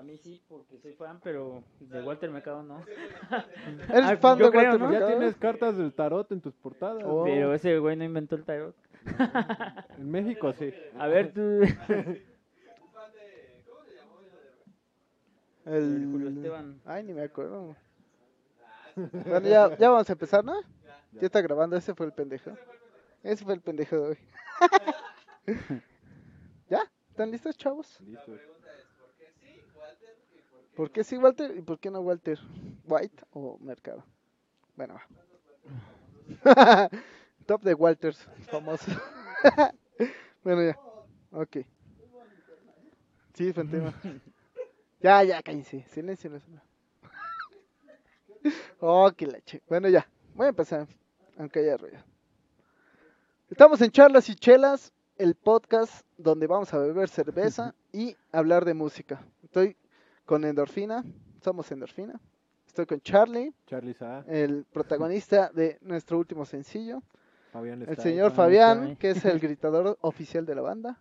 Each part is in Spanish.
para mí sí, porque soy fan, pero de Walter Mercado no. ¿Eres Ah, fan de yo creo, Walter ¿no? Ya tienes cartas del tarot en tus portadas. Oh. Pero ese güey no inventó el tarot. En México sí. A ver, tú. El... Julio Esteban. Ay, ni me acuerdo. Bueno, ya, ya vamos a empezar, ¿no? Ya está grabando, ese fue el pendejo. Ese fue el pendejo de hoy. ¿Ya? ¿Están listos, chavos? Listo. ¿Por qué sí Walter y por qué no Walter? ¿White o Mercado? Bueno, va. Top de Walters, famoso. bueno, ya. Ok. Sí, Fantema. Ya, ya, cállense. Silencio. no oh, qué leche. Bueno, ya. Voy a empezar, aunque haya ruido. Estamos en Charlas y Chelas, el podcast donde vamos a beber cerveza y hablar de música. Estoy con Endorfina, somos Endorfina. Estoy con Charlie, Charlie Sa, el protagonista de nuestro último sencillo. Fabián El está señor ahí, Fabián, está que es el gritador oficial de la banda.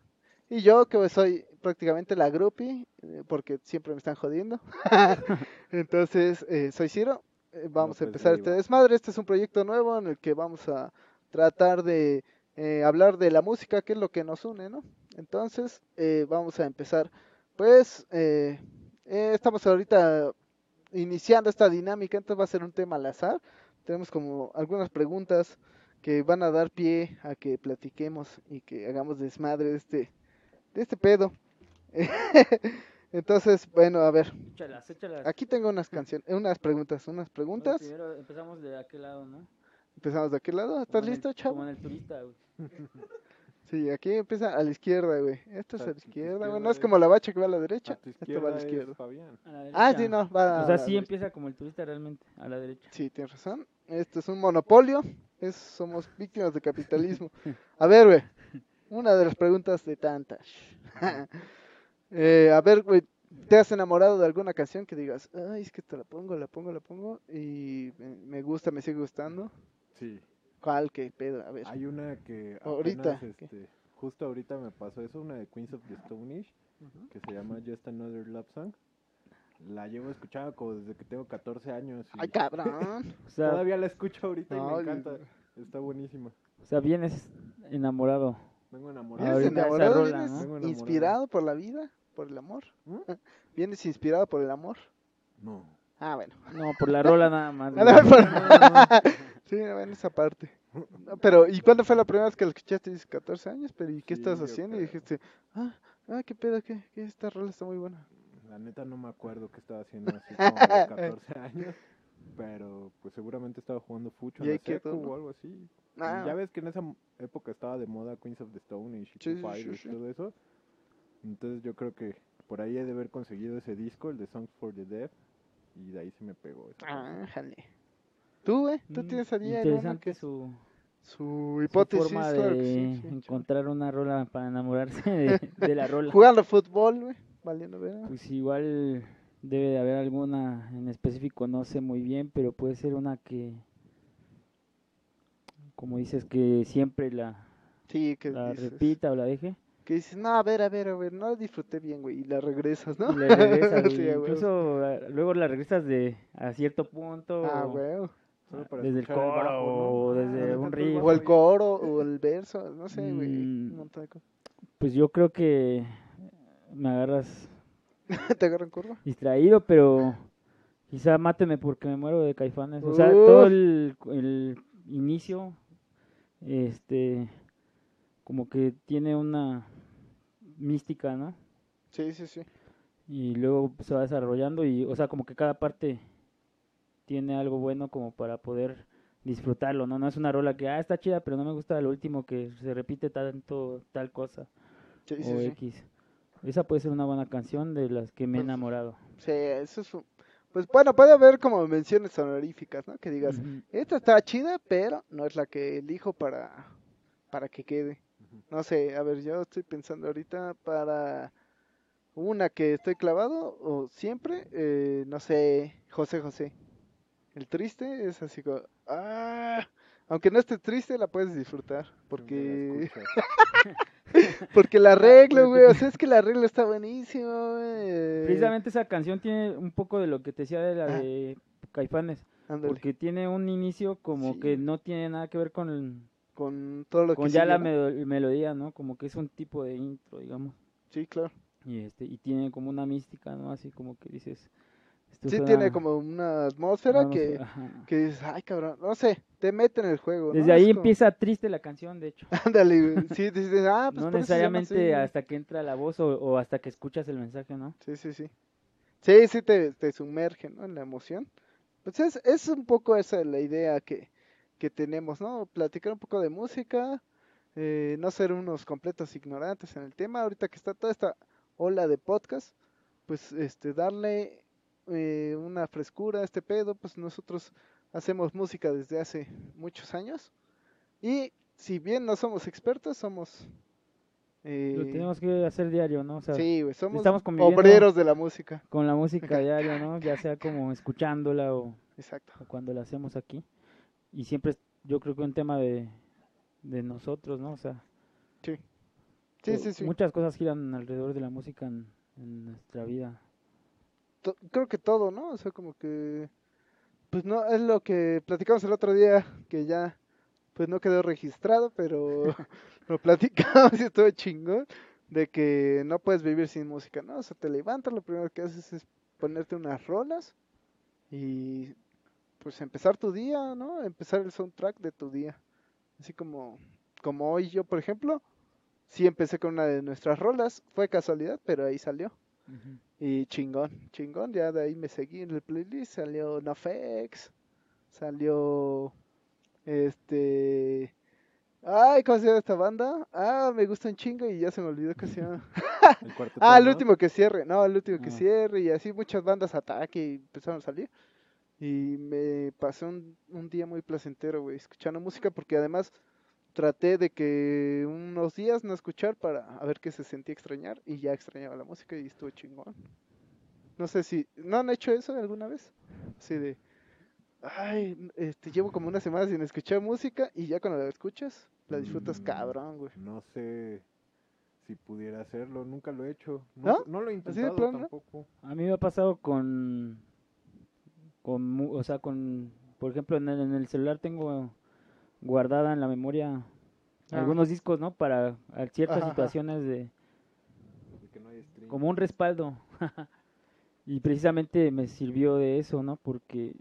Y yo, que soy prácticamente la groupie, eh, porque siempre me están jodiendo. Entonces, eh, soy Ciro. Eh, vamos a López empezar este desmadre. Este es un proyecto nuevo en el que vamos a tratar de eh, hablar de la música, que es lo que nos une, ¿no? Entonces, eh, vamos a empezar. Pues, eh, eh, estamos ahorita iniciando esta dinámica, entonces va a ser un tema al azar. Tenemos como algunas preguntas que van a dar pie a que platiquemos y que hagamos desmadre de este, de este pedo. Entonces, bueno, a ver, Échalas, échalas. aquí tengo unas canciones, unas preguntas, unas Bueno, preguntas. primero empezamos de aquel lado, ¿no? Empezamos de aquel lado, Como ¿estás el- listo, Como chavo? en el turista, güey. Sí, aquí empieza a la izquierda, güey. Esto es A la izquierda, güey. No es es- como la bacha que va a la derecha, esto va a la izquierda. A la Ah, sí, no, va a O sea, la sí empieza como el turista realmente, a la derecha. Sí, tienes razón. Esto es un monopolio. Es, somos víctimas de capitalismo. A ver, güey. Una de las preguntas de tantas. Eh, a ver, güey. ¿Te has enamorado de alguna canción que digas, ay, es que te la pongo, la pongo, la pongo y me, me gusta, me sigue gustando? Sí. ¿Cuál? ¿Qué pedo? A ver. Hay una que Ahorita, apenas, ¿qué? este, justo ahorita me pasó eso, una de Queens of the Stone Age, que se llama Just Another Love Song. La llevo escuchando como desde que tengo 14 años. y Ay, cabrón. O sea, Todavía la escucho ahorita y me encanta. Está buenísima. o sea, vienes enamorado. Vengo ¿Vienes enamorado. Ahorita enamorado? rola, ¿Vienes ¿no? Vengo enamorado. inspirado por la vida? ¿Por el amor? ¿Mm? ¿Vienes inspirado por el amor? No. Ah, bueno. No, por la rola nada más. Por- sí, en esa parte. No, pero, ¿y cuándo fue la primera vez que la escuchaste? Dices 14 años, pero ¿y qué Sí, estás haciendo? Y dijiste, ah, ah, qué pedo, qué, qué esta rola está muy buena. La neta no me acuerdo qué estaba haciendo así como a los 14 años. Pero pues seguramente estaba jugando fucho en la o algo así. Ah, ya ves que en esa época estaba de moda Queens of the Stone y Foo sí, Fighters sí, y todo eso. Entonces yo creo que por ahí he de haber conseguido ese disco, el de Songs for the Deaf. Y de ahí se me pegó. ah, jale. ¿Tú, güey? ¿Tú Mm, tienes ahí Interesante que su, su su hipótesis? forma de sí, sí, encontrar una rola para enamorarse de, de la rola. Jugando fútbol, güey, valiendo ver. Pues igual debe de haber alguna en específico, no sé muy bien, pero puede ser una que, como dices, que siempre la, Sí, que la dices, repita o la deje. que dices, no, a ver, a ver, a ver, no la disfruté bien, güey, y la regresas, ¿no? La regresas, Sí. Incluso luego la regresas de a cierto punto. Ah, güey. Desde el coro bajo, ¿no? o Ah, desde un riff. O el coro, o el verso, no sé, güey, un Mm. montón de cosas. Pues yo creo que me agarras ¿Te agarran curva? distraído, pero quizá máteme porque me muero de caifanes. O sea, Uf. todo el, el inicio, este, como que tiene una mística, ¿no? Sí, sí, sí. Y luego se va desarrollando y, o sea, como que cada parte tiene algo bueno como para poder disfrutarlo, ¿no? No es una rola que, ah, está chida, pero no me gusta lo último que se repite tanto tal cosa Sí, sí, o sí. X. Esa puede ser una buena canción de las que me he Pues, enamorado. Sí, eso es... un- Pues bueno, puede haber como menciones honoríficas, ¿no? Que digas, esta está chida, pero no es la que elijo para, para que quede. No sé, a ver, yo estoy pensando ahorita para una que estoy clavado, o siempre, eh, no sé, José José. El triste es así como, ah, Aunque no estés triste, la puedes disfrutar. Porque, porque la arreglo, güey. O sea, es que la arreglo está buenísimo, güey. Precisamente esa canción tiene un poco de lo que te decía de la Ah. de Caifanes, porque tiene un inicio como Sí. que no tiene nada que ver con el- con todo lo con que ya sigue, la melodía, ¿no? Como que es un tipo de intro, digamos. Sí, claro. Y este y tiene como una mística, ¿no? Así como que dices esto Sí, suena- tiene como una atmósfera que, dices, ay, cabrón. No sé, te mete en el juego. ¿no? Desde ahí como- empieza triste la canción, de hecho. Ándale. Sí, dices, ah, pues no necesariamente hasta que entra la voz o, o hasta que escuchas el mensaje, ¿no? Sí, sí, sí. Sí, sí te, te sumerge, ¿no? En la emoción. Pues es, es un poco esa la idea que, que tenemos, ¿no? Platicar un poco de música, eh, no ser unos completos ignorantes en el tema. Ahorita que está toda esta ola de podcast, pues este darle eh, una frescura este pedo, pues nosotros hacemos música desde hace muchos años. Y si bien no somos expertos, somos... eh, Lo tenemos que hacer diario, ¿no? O sea, Sí, somos estamos obreros de la música. con la música diario, ¿no? Ya sea como escuchándola o, Exacto. o cuando la hacemos aquí. Y siempre yo creo que un tema de, de nosotros, ¿no? O sea, Sí. Sí, sí, sí. muchas cosas giran alrededor de la música en, en nuestra vida. To- creo que todo, ¿no? O sea, como que... Pues no, es lo que platicamos el otro día, que ya, pues no quedó registrado, pero lo platicamos y estuvo chingón, de que no puedes vivir sin música, ¿no? O sea, te levantas, lo primero que haces es ponerte unas rolas y pues empezar tu día, ¿no? Empezar el soundtrack de tu día. Así como, como hoy yo, por ejemplo, sí empecé con una de nuestras rolas, fue casualidad, pero ahí salió. Y chingón, chingón, ya de ahí me seguí en el playlist, salió NoFX, salió este ay, ¿cómo se llama esta banda? Ah, me gusta un chingo y ya se me olvidó que se llama. El ah, el último que cierre, no, el último que Ah. cierre y así muchas bandas ataque y empezaron a salir. Y me pasé un, un día muy placentero, güey, escuchando música porque además traté de que unos días no escuchar para a ver qué se sentía extrañar y ya extrañaba la música y estuvo chingón. No sé si, ¿no han hecho eso alguna vez? Así de, ay, este, llevo como una semana sin escuchar música y ya cuando la escuchas, la disfrutas Mm. cabrón, güey. No sé si pudiera hacerlo, nunca lo he hecho. ¿No? No, no lo he de intentado no? tampoco. A mí me ha pasado con, con, mu- o sea, con, por ejemplo, en el, en el celular tengo guardada en la memoria Ah. algunos discos, ¿no? Para ciertas Ajá, situaciones de, de que no hay stream. como un respaldo. y precisamente me sirvió de eso, ¿no? Porque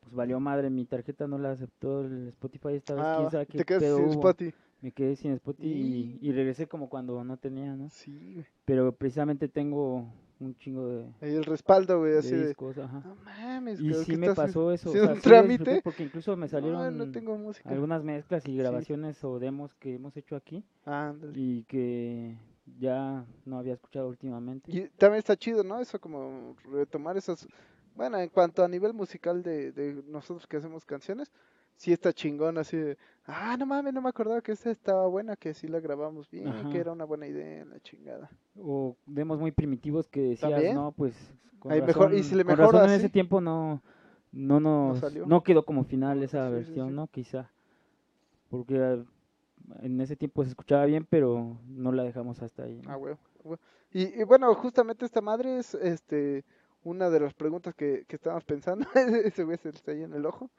pues valió madre, mi tarjeta no la aceptó el Spotify esta vez, Ah, quién sabe qué te quedas pedo sin. Spotify. Me quedé sin Spotify y, y regresé como cuando no tenía, ¿no? Sí, güey. Pero precisamente tengo un chingo de, el respaldo, güey, así de, discos, ajá. no mames, Y creo sí que me estás pasó eso. o sea, un trámite. porque incluso me salieron no tengo música. algunas mezclas y Sí. grabaciones o demos que hemos hecho aquí Ah, y que ya no había escuchado últimamente. Y también está chido, ¿no? Eso como retomar esas... Bueno, en cuanto a nivel musical de, de nosotros que hacemos canciones, sí está chingón, así de... Ah, no mames, no me acordaba que esta estaba buena, que sí la grabamos bien, Ajá. que era una buena idea, la chingada. O demos muy primitivos que decías, ¿También? no, pues con razón, mejor- y si le con mejora razón en ese tiempo no no nos salió. no quedó como final esa Sí, versión, sí. ¿no? Quizá. Porque eh, en ese tiempo se escuchaba bien, pero no la dejamos hasta ahí. ¿no? Ah, huevo. Y, y bueno, justamente esta madre es este una de las preguntas que, que estábamos pensando. Ese güey se le está ahí en el ojo.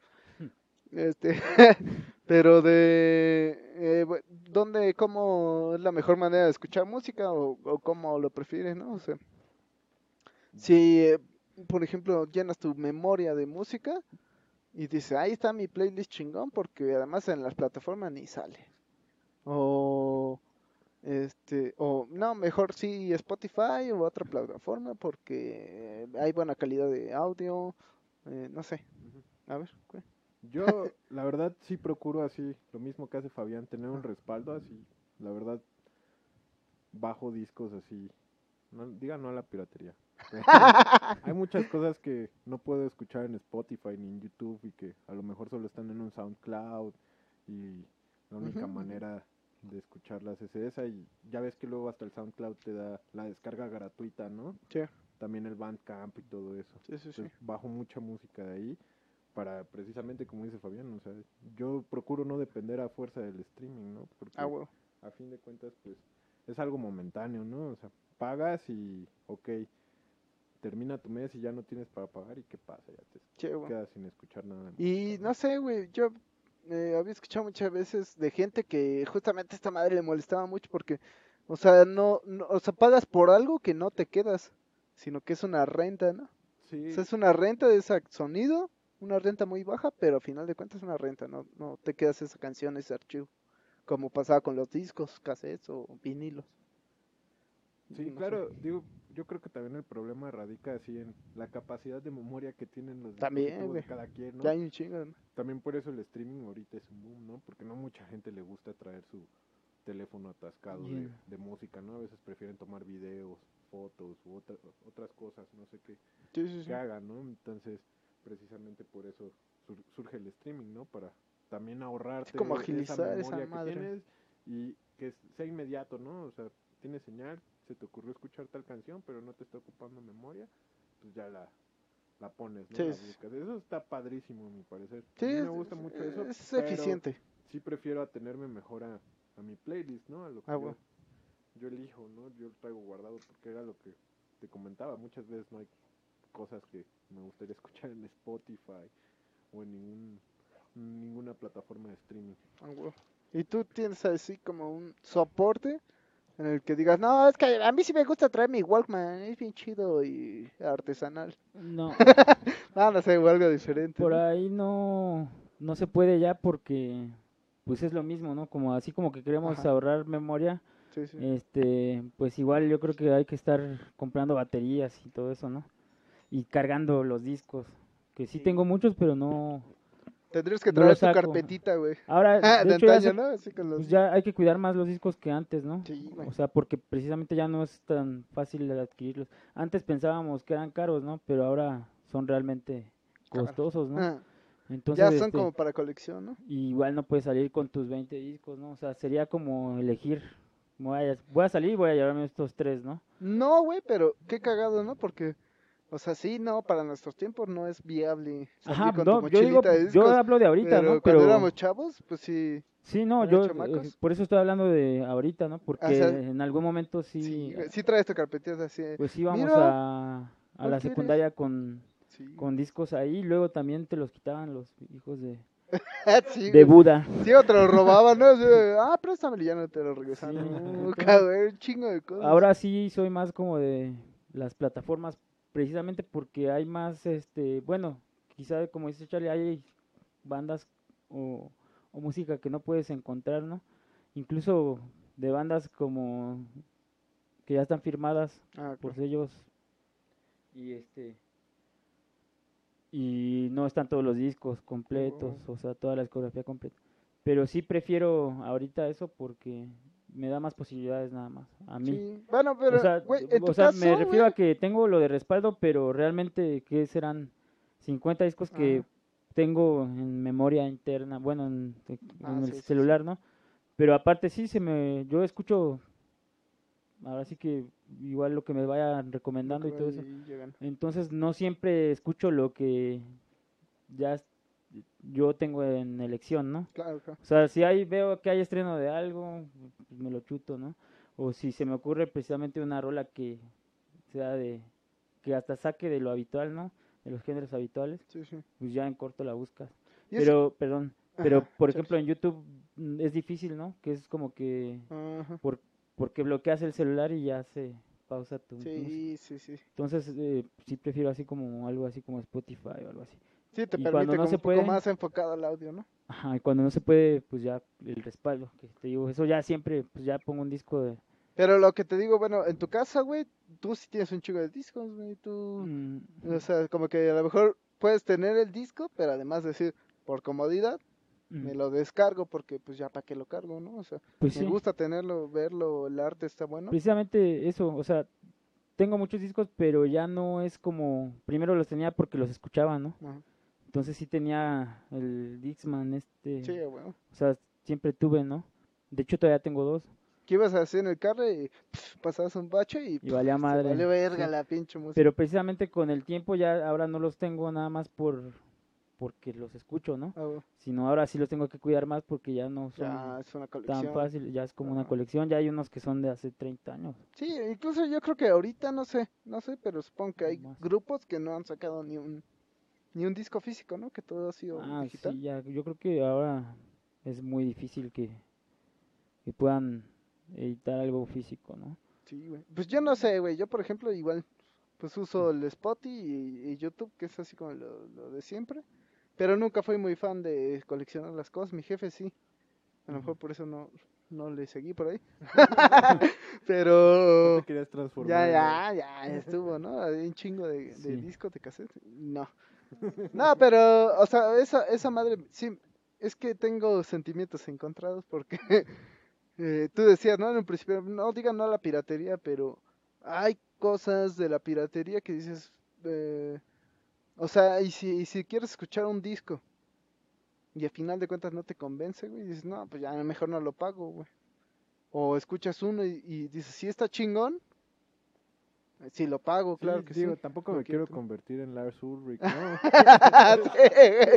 Este, pero de eh, dónde, cómo es la mejor manera de escuchar música o, o cómo lo prefieres, ¿no? O sea, si, eh, por ejemplo, llenas tu memoria de música y dices, ahí está mi playlist chingón, porque además en las plataformas ni sale. O este, o no, mejor sí Spotify u otra plataforma porque hay buena calidad de audio, eh, no sé. A ver. Yo, la verdad, sí procuro así, lo mismo que hace Fabián, tener un respaldo así. La verdad, bajo discos así. No, diga no a la piratería. Hay muchas cosas que no puedo escuchar en Spotify ni en YouTube y que a lo mejor solo están en un SoundCloud y la única manera de escucharlas es esa y ya ves que luego hasta el SoundCloud te da la descarga gratuita, ¿no? Sí, También el Bandcamp y todo eso. sí, sí, sí. Entonces, bajo mucha música de ahí para precisamente como dice Fabián, o sea, yo procuro no depender a fuerza del streaming, ¿no? Porque Ah, a fin de cuentas, pues, es algo momentáneo, ¿no? O sea, pagas y, ok, termina tu mes y ya no tienes para pagar y qué pasa, ya te Che, quedas sin escuchar nada. Y no sé, güey, yo eh, había escuchado muchas veces de gente que justamente esta madre le molestaba mucho porque, o sea, no, no, o sea, pagas por algo que no te quedas, sino que es una renta, ¿no? Sí, O sea, es una renta de ese sonido, una renta muy baja, pero a final de cuentas es una renta, no, no te quedas esa canción, ese archivo, como pasaba con los discos, cassettes o vinilos. sí, No sé. claro, digo, yo creo que también el problema radica así en la capacidad de memoria que tienen los También, dispositivos de cada quien, ¿no? Ya hay un chingo, ¿no? También por eso el streaming ahorita es un boom, ¿no? Porque no mucha gente le gusta traer su teléfono atascado de, Yeah. de música, ¿no? A veces prefieren tomar videos, fotos u otra- otras cosas, no sé qué, Sí, sí, sí. que hagan, ¿no? Entonces, precisamente por eso sur- surge el streaming, ¿no? Para también ahorrarte como agilizar esa memoria que madre. tienes y que sea inmediato, ¿no? O sea, tienes señal, se te ocurrió escuchar tal canción, pero no te está ocupando memoria, pues ya la, la pones, ¿no? Sí, La sí. buscas. Eso está padrísimo, a mi parecer. Sí, a mí me es- gusta mucho eso. es pero eficiente. Sí prefiero atenerme mejor a, a mi playlist, ¿no? A lo que Ah, yo, bueno. yo elijo, ¿no? Yo lo traigo guardado porque era lo que te comentaba. Muchas veces no hay cosas que me gustaría escuchar en Spotify o en ningún, ninguna plataforma de streaming. Ah. Y tú tienes así como un soporte en el que digas, no, es que a mí sí me gusta traer mi Walkman, es bien chido y artesanal. No, Ah, no sé, algo diferente. por ¿no? ahí no, no se puede ya porque pues es lo mismo, ¿no? Como así como que queremos Ajá. ahorrar memoria, Sí, sí. este, pues igual yo creo que hay que estar comprando baterías y todo eso, ¿no? Y cargando los discos, que sí, Sí. tengo muchos, pero no. Tendrías que no traer tu saco. carpetita, güey. Ahora, Ah, de de hecho, ya, antaño, ¿no? Así con los... pues ya hay que cuidar más los discos que antes, ¿no? Sí, güey. O sea, porque precisamente ya no es tan fácil de adquirirlos. Antes pensábamos que eran caros, ¿no? Pero ahora son realmente costosos, ¿no? Ah, Entonces, ya son este, como para colección, ¿no? igual no puedes salir con tus 20 discos, ¿no? O sea, sería como elegir, voy a, voy a salir y voy a llevarme estos tres, ¿no? No, güey, pero qué cagado, ¿no? Porque, o sea, sí, no, para nuestros tiempos no es viable Ajá, con no, tu yo digo, hablo de ahorita, pero ¿no? cuando Pero éramos chavos, pues sí. sí, no, ¿eran yo eh, chamacos? por eso estoy hablando de ahorita, ¿no? Porque sea, en algún momento Sí, sí, güey, sí traes tu carpetita así. pues íbamos Mira, a, a ¿cuál la secundaria con, Sí, con discos ahí, luego también te los quitaban los hijos de, sí, de güey. Buda. Sí, o te lo robaban, ¿no? Ah, préstamelo ya no te lo. Sí, entonces- cabrón, un chingo de cosas. Ahora sí soy más como de las plataformas, precisamente porque hay más, este, bueno, quizá como dice Charlie, hay bandas o, o música que no puedes encontrar, ¿no? Incluso de bandas como que ya están firmadas Ah, por claro. sellos y este y no están todos los discos completos, o sea, toda la discografía completa. Pero sí prefiero ahorita eso porque me da más posibilidades nada más a mí. Sí. Bueno, pero, o sea, o caso, me refiero a que tengo lo de respaldo, pero realmente que serán 50 discos que tengo en memoria interna, bueno, en, en Ah, el sí, sí, sí. celular, ¿no? Pero aparte sí se me yo escucho ahora sí que igual lo que me vayan recomendando y todo eso. llegan. Entonces no siempre escucho lo que ya yo tengo en elección, ¿no? Claro, claro. O sea, si hay, veo que hay estreno de algo, pues me lo chuto, ¿no? O si se me ocurre precisamente una rola que sea de, que hasta saque de lo habitual, ¿no? De los géneros habituales, Sí, sí. pues ya en corto la buscas. Pero, perdón, pero Ajá, por ejemplo en YouTube mm, es difícil, ¿no? Que es como que, por, porque bloqueas el celular y ya se pausa tu música. Sí, sí, sí. Entonces, eh, sí prefiero así como algo así como Spotify o algo así. Sí, te Y permite cuando no como se un poco más enfocado al audio, ¿no? Ajá, y cuando no se puede, pues ya el respaldo, que te digo, eso ya siempre, pues ya pongo un disco de... Pero lo que te digo, bueno, en tu casa, güey, tú sí tienes un chico de discos, güey, tú... mm, O sea, como que a lo mejor puedes tener el disco, pero además decir, por comodidad, mm, me lo descargo porque pues ya para qué lo cargo, ¿no? O sea, pues me sí, gusta tenerlo, verlo, el arte está bueno. precisamente eso, o sea, tengo muchos discos, pero ya no es como, primero los tenía porque los escuchaba, ¿no? Ajá. Entonces sí tenía el Dixman, este, Sí, bueno. o sea, siempre tuve, ¿no? De hecho todavía tengo dos, ¿Qué ibas a hacer en el carro y pf, pasabas un bache y, y valía madre. vale verga sí. la pinche música? Pero precisamente con el tiempo ya ahora no los tengo nada más por porque los escucho, ¿no? Ah, güey, Sino ahora sí los tengo que cuidar más porque ya no son ya es una tan fácil, ya es como una Ajá. colección, ya hay unos que son de hace 30 años. Sí, incluso yo creo que ahorita no sé, no sé, pero supongo que hay Más. grupos que no han sacado ni un ni un disco físico, ¿no? Que todo ha sido Ah, digital. sí, ya, yo creo que ahora es muy difícil que, que puedan editar algo físico, ¿no? Sí, güey. Pues yo no sé, güey. Yo, por ejemplo, igual, pues uso el Spotify y, y YouTube, que es así como lo, lo de siempre. Pero nunca fui muy fan de coleccionar las cosas. Mi jefe sí. A lo mejor por eso no, no le seguí por ahí. No Pero te querías transformar. ya, ya, ya estuvo, ¿no? Hay un chingo de, de Sí. discos de cassette. No. No, pero, o sea, esa, esa madre, sí, es que tengo sentimientos encontrados porque eh, tú decías, ¿no? En un principio, no digan no a la piratería, pero hay cosas de la piratería que dices, eh, o sea, y si, y si quieres escuchar un disco y al final de cuentas no te convence, güey, dices, no, pues ya mejor no lo pago, güey. O escuchas uno y, y dices, sí está chingón, sí lo pago, Sí, claro que digo, sí. tampoco me quiero convertir en Lars Ulrich, ¿no?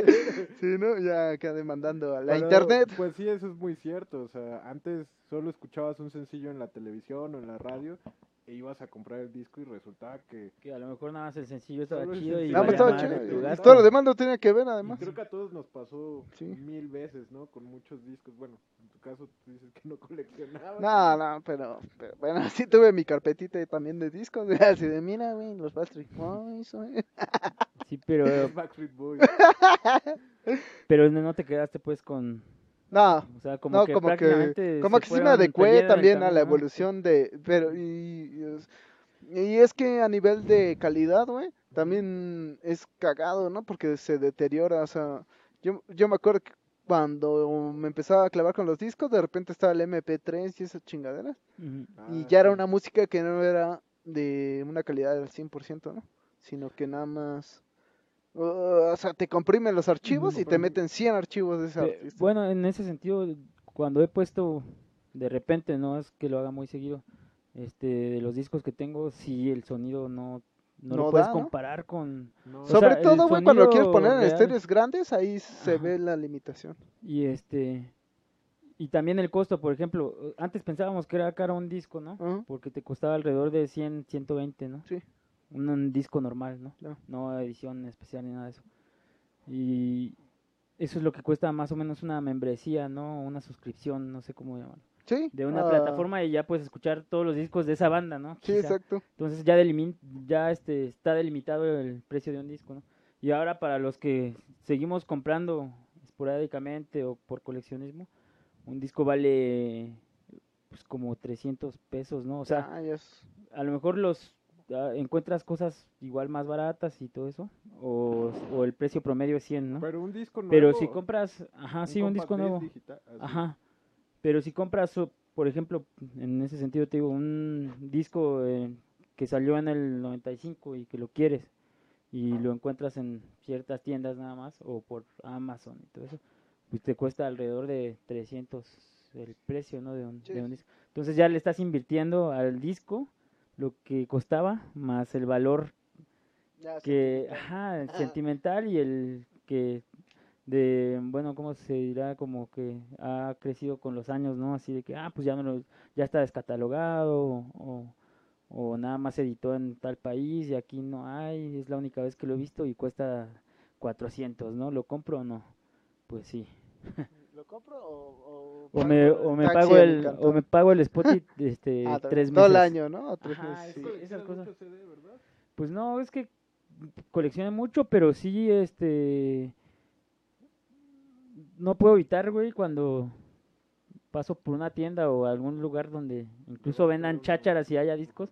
sí, sí, ¿no? Ya acá demandando a la Pero, internet. Pues sí, eso es muy cierto. O sea, antes solo escuchabas un sencillo en la televisión o en la radio e ibas a comprar el disco y resultaba que... Que a lo mejor nada más el sencillo estaba Solo el chido y sencillo. Estaba chido. Todo lo demás no tenía que ver, y además. creo que a todos nos pasó Sí. mil veces, ¿no? Con muchos discos. Bueno, en tu caso tú dices que no coleccionabas. No, no, pero, pero bueno, sí tuve mi carpetita también de discos. Así de, mira, güey, los Backstreet Boys, güey. Sí, pero, Backstreet Boys. pero no no te quedaste pues con, No, o sea, como no, que como que, como se que sí me adecué también a la ¿no? evolución de, pero, y, y es- y es que a nivel de calidad, güey, también es cagado, ¿no? Porque se deteriora, o sea, yo, yo me acuerdo que cuando me empezaba a clavar con los discos, de repente estaba el MP3 y esas chingaderas, Ujú. y Ah, ya era una música que no era de una calidad del 100%, ¿no? Sino que nada más... uh, o sea, te comprimen los archivos y te meten 100 archivos de ese Pe- artista. Bueno, en ese sentido, cuando he puesto de repente, no es que lo haga muy seguido, este, de los discos que tengo, sí el sonido no, no, No lo puedes comparar con... No, O Sobre sea, todo, güey, cuando lo quieres poner en estéreos grandes, ahí se Ajá. ve la limitación. Y este... Y también el costo, por ejemplo, antes pensábamos que era caro un disco, ¿no? Porque te costaba alrededor de 100, 120, ¿no? Sí. Un, un disco normal, ¿no? No. No edición especial ni nada de eso. Y eso es lo que cuesta más o menos una membresía, ¿no? Una suscripción, no sé cómo llamarlo. Sí. De una ah, plataforma y ya puedes escuchar todos los discos de esa banda, ¿no? Sí, Quizá. exacto. Entonces ya, ya este, está delimitado el precio de un disco, ¿no? Y ahora para los que seguimos comprando esporádicamente o por coleccionismo, un disco vale pues como 300 pesos, ¿no? O sea, Ah, a lo mejor los encuentras cosas igual más baratas y todo eso, o, o el precio promedio es 100, ¿no? Pero un disco nuevo. Pero si compras, ajá, sí, un disco disc nuevo. digital. Ajá. Pero si compras, por ejemplo, en ese sentido te digo, un disco eh, que salió en el 95 y que lo quieres y lo encuentras en ciertas tiendas nada más o por Amazon y todo eso, pues te cuesta alrededor de 300 el precio, ¿no? De un, de un disco. Entonces ya le estás invirtiendo al disco lo que costaba más el valor ya que, sentimental. ajá, sentimental y el que de, bueno, ¿cómo se dirá? Como que ha crecido con los años, ¿no? Así de que, ah, pues ya me lo, ya está descatalogado o, o nada más se editó en tal país y aquí no hay, es la única vez que lo he visto y cuesta 400, ¿no? ¿Lo compro o no? Pues sí. ¿Lo compro o, O me, o me pago el, o me pago el Spotify este, Ah, tres meses. todo el año, ¿no? O tres Ajá, meses, es sí. que- esas Coleccionas cosas. mucho CD, ¿verdad? Pues no, es que coleccioné mucho, pero sí, este... No puedo evitar, güey, cuando paso por una tienda o algún lugar donde incluso vendan chácharas y haya discos,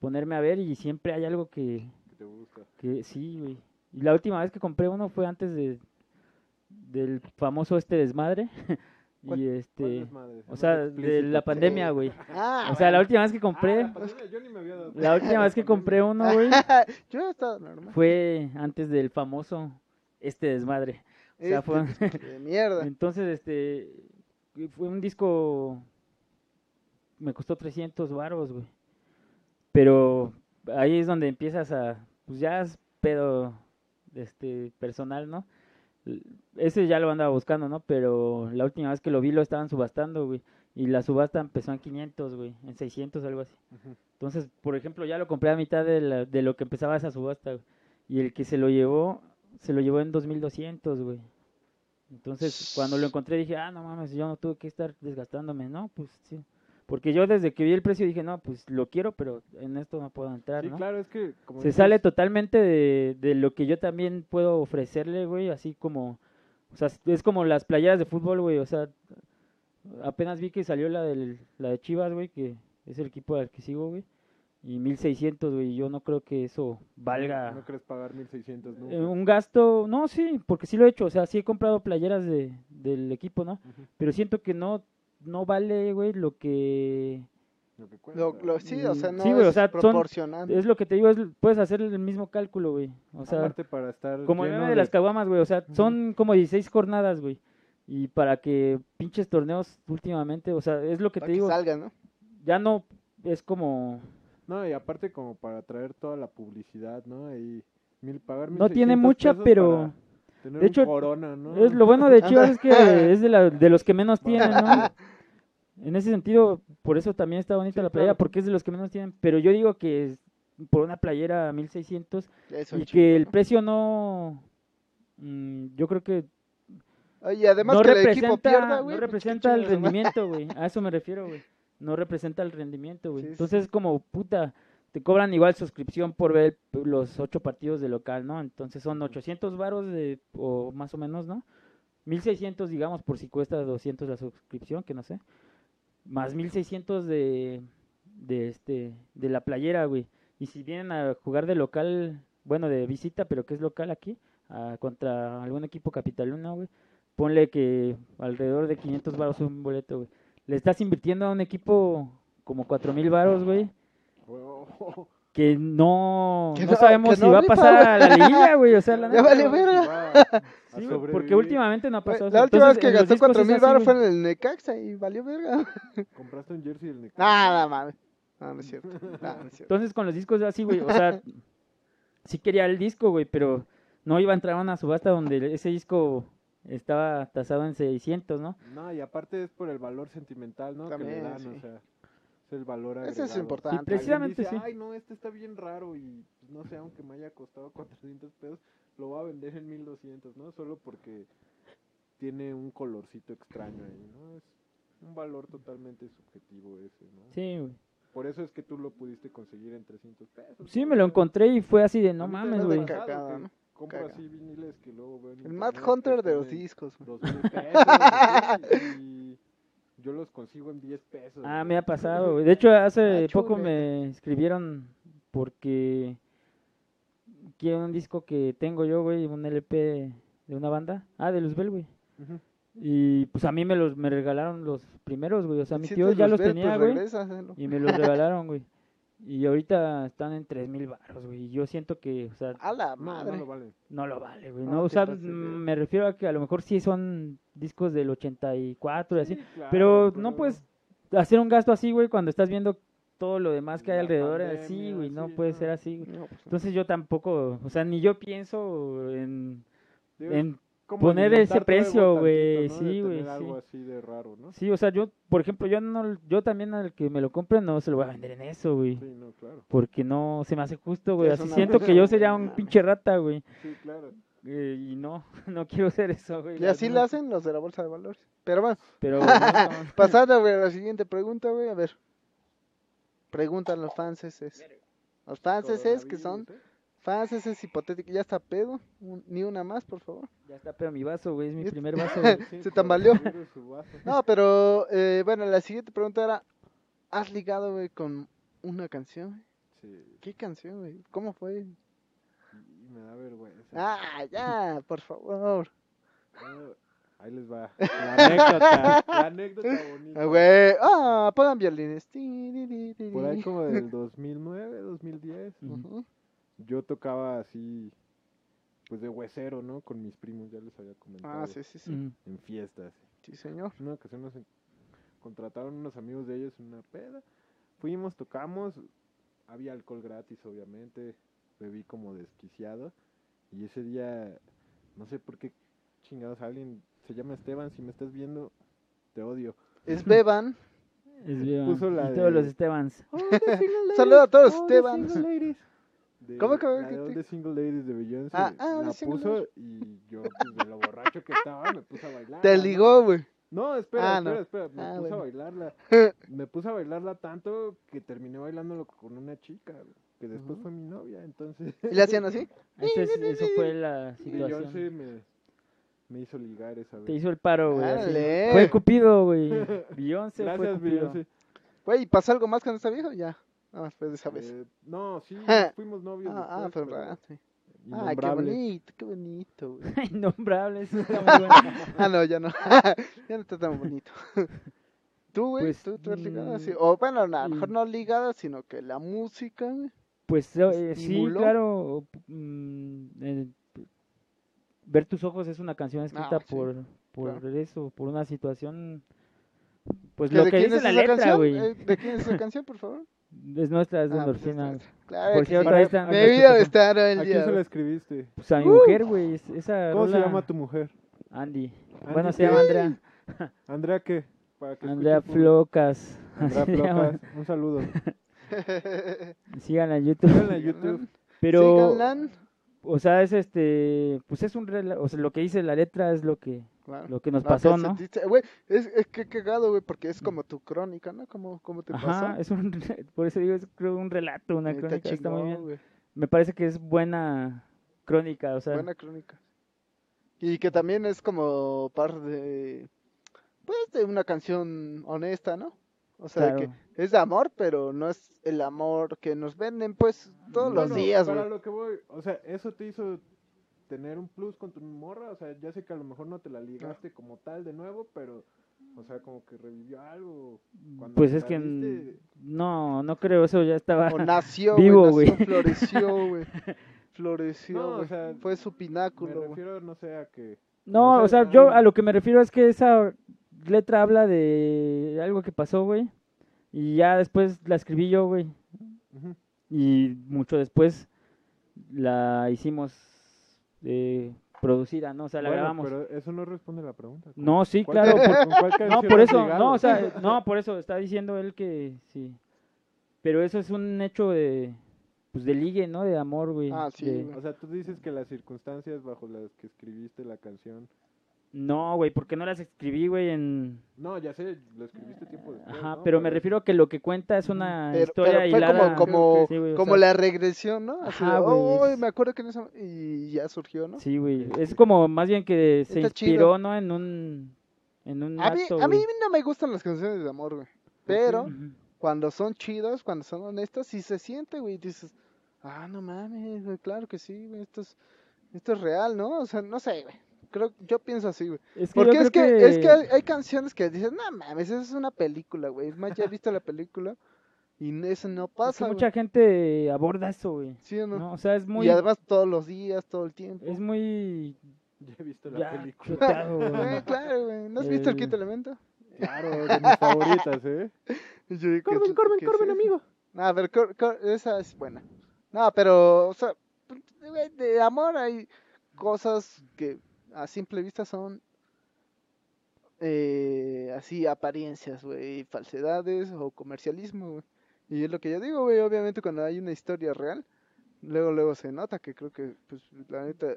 ponerme a ver y siempre hay algo que, Que te gusta. que sí, güey. Y la última vez que compré uno fue antes de del famoso este desmadre. ¿Cuál- y ¿Cuál este... desmadre? O sea, de la pandemia, güey. Ah, O sea, la última vez que compré... Ah, la pandemia, yo ni me había dado La última vez que compré uno, güey, Yo he estado normal. fue antes del famoso este desmadre. O sea, Este fue- de mierda. Entonces, este, fue un disco, me costó 300 baros, güey. Pero ahí es donde empiezas a, pues ya es pedo, este, personal, ¿no? Ese ya lo andaba buscando, ¿no? Pero la última vez que lo vi lo estaban subastando, güey. Y la subasta empezó en 500, güey, en 600, algo así. Entonces, por ejemplo, ya lo compré a mitad de, la- de lo que empezaba esa subasta, güey. Y el que se lo llevó, se lo llevó en 2200, güey. Entonces, cuando lo encontré dije, ah, no mames, yo no tuve que estar desgastándome, ¿no? Pues sí. Porque yo desde que vi el precio dije, no, pues lo quiero, pero en esto no puedo entrar, Sí, ¿no? claro, es que como Se dices, sale totalmente de, de lo que yo también puedo ofrecerle, güey, así como, o sea, es como las playeras de fútbol, güey, o sea, apenas vi que salió la, del, la de Chivas, güey, que es el equipo al que sigo, güey, y 1600, güey, yo no creo que eso valga ¿No crees pagar 1600 nunca? eh, un gasto, no, sí, porque sí lo he hecho, o sea, sí he comprado playeras de, del equipo, ¿no? Pero siento que no, no vale, güey, lo que... Lo que cuesta. Lo, lo- sí, o sea, Mm, no sí, güey, o es sea, son-. Es lo que te digo, es, puedes hacer el mismo cálculo, güey. O sea, Aparte para estar como el meme de las caguamas, güey. O sea, son como 16 jornadas, güey. Y para que pinches torneos últimamente, o sea, es lo que para te que digo, salga, ¿no? ya no es como... No, y aparte como para traer toda la publicidad, ¿no? Y mil, pagar No tiene 1600 mucha, pero... Tener de hecho, corona, ¿no? Es lo bueno de Chivas es que es de, la- de los que menos tienen, ¿no? En ese sentido, por eso también está bonita Sí, la playera, claro. porque es de los que menos tienen. Pero yo digo que es por una playera 1600 Ya es y un que el ¿no? precio no... mm, yo creo que Oye, además no que el representa, equipo pierda, no güey. pues, representa el ¿no? rendimiento, güey. A eso me refiero, güey. No representa el rendimiento, güey. Sí, sí, Entonces es como, puta, te cobran igual suscripción por ver los ocho partidos de local, ¿no? Entonces son 800 varos de, o más o menos, ¿no? 1600, digamos, por si cuesta 200 la suscripción, que no sé. Más 1600 de, de este, de la playera, güey. Y si vienen a jugar de local, bueno, de visita, pero que es local aquí, a- contra algún equipo capitalino, güey, ponle que alrededor de 500 varos un boleto, güey. Le estás invirtiendo a un equipo como 4000 varos, güey, Oh, que no, Que no no- sabemos que si va a pasar a la liguilla, güey, o sea, la Ya neta, vale güey. verga. Sí, güey, porque últimamente no ha pasado La última vez que gastó discos cuatro es mil así, baros fue en el Necaxa y valió verga. Compraste un jersey del Necaxa. Nada, mames. No, no es cierto. No, no es cierto. Entonces con los discos así, güey, o sea, sí quería el disco, güey, pero no iba a entrar a una subasta donde ese disco estaba tasado en 600, ¿no? No, y aparte es por el valor sentimental, ¿no? que También, le dan, sí. o sea, es el valor Ese es agregado. importante. Sí, precisamente Alguien sí. dice, Ay, no, este está bien raro y pues, no sé, aunque me haya costado 400 pesos, lo voy a vender en 1200, ¿no? Solo porque tiene un colorcito extraño ahí, ¿no? Es un valor totalmente subjetivo ese, ¿no? Sí, güey. Por eso es que tú lo pudiste conseguir en 300 pesos. Sí, me lo encontré y fue así de no mames, güey. Compro así viniles que luego veo en El Mad Hunter de los discos. güey. dos mil pesos y yo los consigo en 10 pesos. Ah, güey. me ha pasado. De hecho, hace Ah, poco me escribieron porque quieren un disco que tengo yo, güey, un LP de una banda. Ah, de Luzbel, güey. Ujú. Y pues a mí me los me regalaron los primeros, güey. O sea, mi tío ya los ves, tenía, pues güey. Y me los regalaron, güey. Y ahorita están en tres mil baros, güey. Yo siento que, o sea, A la No, madre. no lo vale. no lo vale, güey. No No, o sea, me refiero a que a lo mejor sí son discos del 84 y así. Sí, claro, pero no puedes hacer un gasto así, güey, cuando estás viendo todo lo demás que hay alrededor. pandemia, Sí, güey, no sí, puede no. ser así, güey. Pues. Entonces yo tampoco, o sea, ni yo pienso en como poner ese precio, güey, ¿no? sí, güey, sí. así de raro, ¿no? Sí, o sea, yo, por ejemplo, yo no, yo también al que me lo compre no se lo voy a vender en eso, güey. Sí, no, claro. Porque no se me hace justo, güey. es Así siento que yo sería un pinche rata, güey. Sí, claro. Eh, y no, no quiero ser eso, güey. Y así lo hacen los de la bolsa de valores. Pero bueno, Pero, no, no. pasando güey, a la siguiente pregunta, güey. A ver. Preguntan los fans eses. Los fans eses que son Coronavirus, ¿eh? fans eses hipotéticos. Ya está pedo. Un- ni una más, por favor. ya está, pero mi vaso, güey, es mi primer vaso. Sí, Se tambaleó. No, pero eh, bueno, la siguiente pregunta era: ¿Has ligado, güey, con una canción? Sí, ¿Qué canción, güey? ¿Cómo fue? y me da vergüenza. Ah, ya, por favor. Ah, Ahí les va. La anécdota. La anécdota bonita. Ah, güey. Ah, pongan violines. Por ahí como del 2009, 2010. Ujú. Ujú. Yo tocaba así, pues de huesero, ¿no? Con mis primos, ya les había comentado. Ah, sí, sí, sí. Ujú. En fiestas. Sí, señor. En una ocasión nos contrataron unos amigos de ellos en una peda. Fuimos, tocamos. Había alcohol gratis, obviamente. Bebí como desquiciado. Y ese día, no sé por qué chingados, alguien se llama Esteban, si me estás viendo, te odio. Es Beban. Es bien. Puso la Y todos de- los Estebans. Saludo a todos los Estebans. De- ¿Cómo que- la de Single Ladies de Beyoncé. Ah, ah, la puso y yo, pues, de lo borracho que estaba, me puse a bailar. Te ligó, güey. No, espera, Ah, no. espera, espera. Me Ah, puse bueno. a bailarla. Me puse a bailarla tanto que terminé bailándolo con una chica, güey, que después Ujú. fue mi novia, entonces. ¿Y le hacían así? Ese es- eso fue la Beyoncé situación. me, me hizo ligar esa vez. Te hizo el paro, güey. Fue Cupido, güey. Beyoncé fue Gracias, Cupido. Beyoncé. Güey, ¿y pasó algo más con esta vieja? Ya. Nada más fue de esa vez. Eh, no, sí, fuimos novios. Ah, ah, después, fue pero verdad. sí. Ay, qué bonito, qué bonito, güey. Innombrable, eso está muy bueno. Ah, no, ya no. ya no está tan bonito. ¿Tú, güey? Pues, ¿Tú, tú has ligado así? mm, O bueno, no, a lo mejor mm. no ligada, sino que la música, güey. Pues eh, sí, claro. mm, eh, Ver tus ojos es una canción escrita Ah, sí, por, por claro. eso, por una situación. Pues ¿Que lo ¿De que quién dice es la letra, canción? güey. Eh, ¿De quién es esa canción, por favor? Es nuestra, es de Ah, pues, endorfina. esta- Claro Por que cierto, sí. ahí está. Me vida de estar el ¿A quién se la día. escribiste? Pues a mi Uh. mujer, güey. es- Esa ¿Cómo se rola- llama tu mujer? Andy. Andy Bueno, se llama Andrea. ¿Andrea qué? Para que Andrea. Flocas. Andrea así se llama. Flocas, un saludo. Síganla en YouTube. Síganla en YouTube. Pero, Síganla. o sea, es este, pues es un, rela- o sea, lo que dice la letra es lo que, Claro. lo que nos pasó, que ¿no? es, es que cagado, güey, porque es como tu crónica, ¿no? Como, como te Ajá, pasó. es un, por eso digo, es creo un relato, una está crónica, está muy bien. Me parece que es buena crónica, o sea, Buena crónica. Y que también es como parte de, pues, de una canción honesta, ¿no? O sea, claro. que es de amor, pero no es el amor que nos venden, pues, todos los días, Para güey. lo que voy, o sea, eso te hizo tener un plus con tu morra, o sea, ya sé que a lo mejor no te la ligaste como tal de nuevo, pero, o sea, como que revivió algo. Cuando Pues es que saliste, no, no creo, eso ya estaba. O nació, Vivo, güey, floreció, güey. Floreció, No, o güey. sea, Fue su Me pináculo, güey. refiero, no sé, a que... No, No sé, o sea, yo a lo que me refiero es que esa letra habla de algo que pasó, güey. Y ya después la escribí yo, güey. Y mucho después la hicimos eh, producida, ¿no? O sea, la Bueno, grabamos. pero eso no responde a la pregunta. ¿Con No, sí, cuál claro. por- con cuál No, por eso, no, o sea, no, por eso está diciendo él que sí. Pero eso es un hecho de, pues de ligue, ¿no? De amor, güey. Ah, sí, de-. O sea, tú dices que las circunstancias bajo las que escribiste la canción... No, güey, porque no las escribí, güey, en... No, ya sé, lo escribiste tiempo después, Ajá, ¿no? pero me refiero a que lo que cuenta es una Pero, historia pero fue hilada. como, como, Sí, güey, como sea, la regresión, ¿no? Así Ajá, de, güey, "Oh, es- me acuerdo que en esa... Y ya surgió, ¿no? Sí, güey. Es como más bien que se Está inspiró, chido. ¿no? En un... En un A mí, acto, a mí no me gustan las canciones de amor, güey. Pero cuando son chidas, cuando son honestas, sí se siente, güey. Dices, ah, no mames, güey, claro que sí, güey. Esto es, esto es real, ¿no? O sea, no sé, güey. Creo, yo pienso así, güey. Es que Porque es que, es que hay, hay canciones que dices, no mames, esa es una película, güey. Es más, ya he visto la película y eso no es que pasa, mucha gente aborda eso, güey. ¿Sí o no? ¿no? O sea, es muy... Y además todos los días, todo el tiempo. Es muy... Ya he visto la Ya, película. güey. Güey, claro, güey. ¿No has visto el quinto elemento? Claro, de mis favoritas, ¿eh? Y yo, ¿qué- Corben, qué- Corben, qué Corben, amigo. No, a ver, Cor- Cor- esa es buena. No, pero, o sea, de amor hay cosas que a simple vista son eh, así apariencias, güey, falsedades o comercialismo. Y es lo que yo digo, güey, obviamente cuando hay una historia real, luego, luego se nota que creo que, pues, la neta,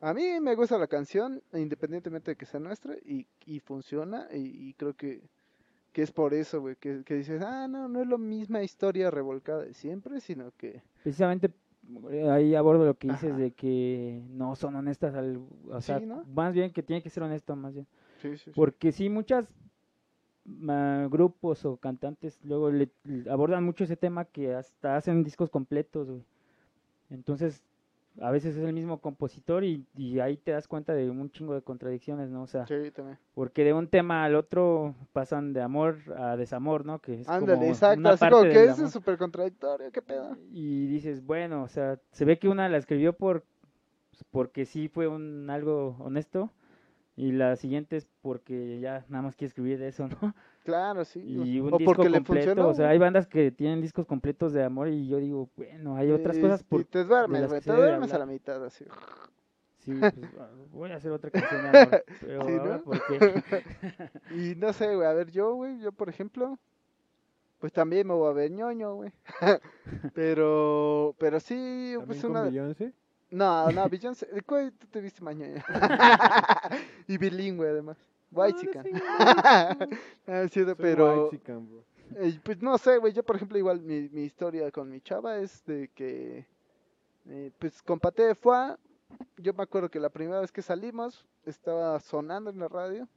a mí me gusta la canción, independientemente de que sea nuestra, y, y funciona, y, creo que, que es por eso, güey, que, que dices, ah, no, no es la misma historia revolcada de siempre, sino que, Precisamente ahí abordo lo que dices Ajá. de que no son honestas, al, o sea, Sí, ¿no? más bien que tiene que ser honesto, más bien. sí, sí, sí. Porque sí, muchas grupos o cantantes luego le, le abordan mucho ese tema que hasta hacen discos completos, güey. Entonces, a veces es el mismo compositor y, y ahí te das cuenta de un chingo de contradicciones, ¿no? O sea, Sí, también. porque de un tema al otro pasan de amor a desamor, ¿no? Que es Ándale, como exacto, una así parte como que es súper contradictorio, qué pedo. Y dices, bueno, o sea, se ve que una la escribió por porque sí fue un algo honesto y la siguiente es porque ya nada más quiere escribir de eso, ¿no? Claro, sí. Y un o disco porque le completo, funcionó. o sea, hay bandas que tienen discos completos de amor y yo digo, bueno, hay otras y- cosas por Y te duermes, güey, te duermes a la mitad, así. Sí, pues, ah, voy a hacer otra canción de amor, pero Sí, ¿no? ¿por qué? Y no sé, güey, a ver, yo, güey, yo por ejemplo, pues también me voy a ver ñoño, güey. pero, pero sí, pues con una... Beyoncé. No, no, Beyoncé, ¿cuál tú te viste mañana? y bilingüe además. White. Ah, sí, Soy pero, bro. eh, pues no sé, güey, yo por ejemplo igual mi, mi historia con mi chava es de que, eh, pues con Paté de yo me acuerdo que la primera vez que salimos estaba sonando en la radio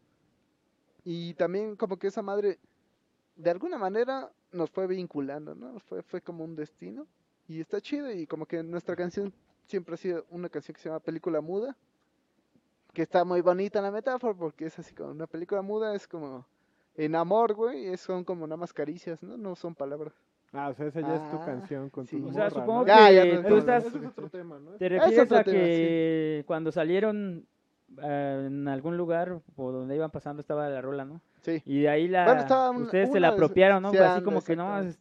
y también como que esa madre de alguna manera nos fue vinculando, ¿no? Fue, fue como un destino y está chido y como que nuestra canción siempre ha sido una canción que se llama Película Muda, que está muy bonita la metáfora porque es así como una película muda, es como en amor, güey, es- son como nada más caricias, ¿no? No son palabras. Ah, o sea, esa ya es tu Ah, canción con sí. tu O sea, morra, supongo ¿no? que Ya, ya no- tú estás, es otro tema, ¿no? te Es refieres a tema, que cuando salieron ah, en algún lugar o donde iban pasando estaba la rola, ¿no? Sí. Y de ahí la Bueno, ustedes se la apropiaron, ¿no? sí, Fue así como que no, es,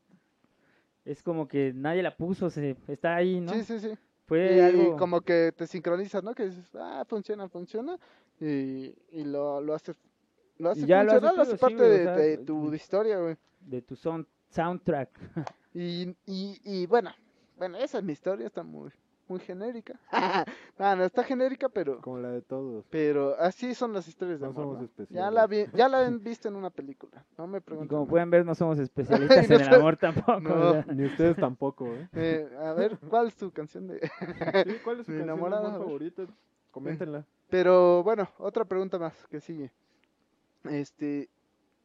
es como que nadie la puso, se está ahí, ¿no? Sí, sí, sí. Fue y algo como que te sincronizas, ¿no? Que dices, ah, funciona, funciona. Y, y lo, lo haces, lo haces Y ya lo funcionar, haces lo sí, parte o de, sea, de tu historia, güey. de tu son, soundtrack. Y, y, y bueno, bueno, esa es mi historia, está muy, muy genérica. no, no está genérica, pero, Como la de todos. pero así son las historias de No amor, somos ¿no? especiales. Ya la vi, ya la han visto en una película, no me Y pregunten. como pueden ver, no somos especialistas No en el amor tampoco. Ni ustedes tampoco, ¿eh? Eh, a ver, ¿cuál es tu canción de...? Sí, ¿Cuál es su Mi canción amor favorita? Coméntenla. Pero bueno, otra pregunta más que sigue. Este,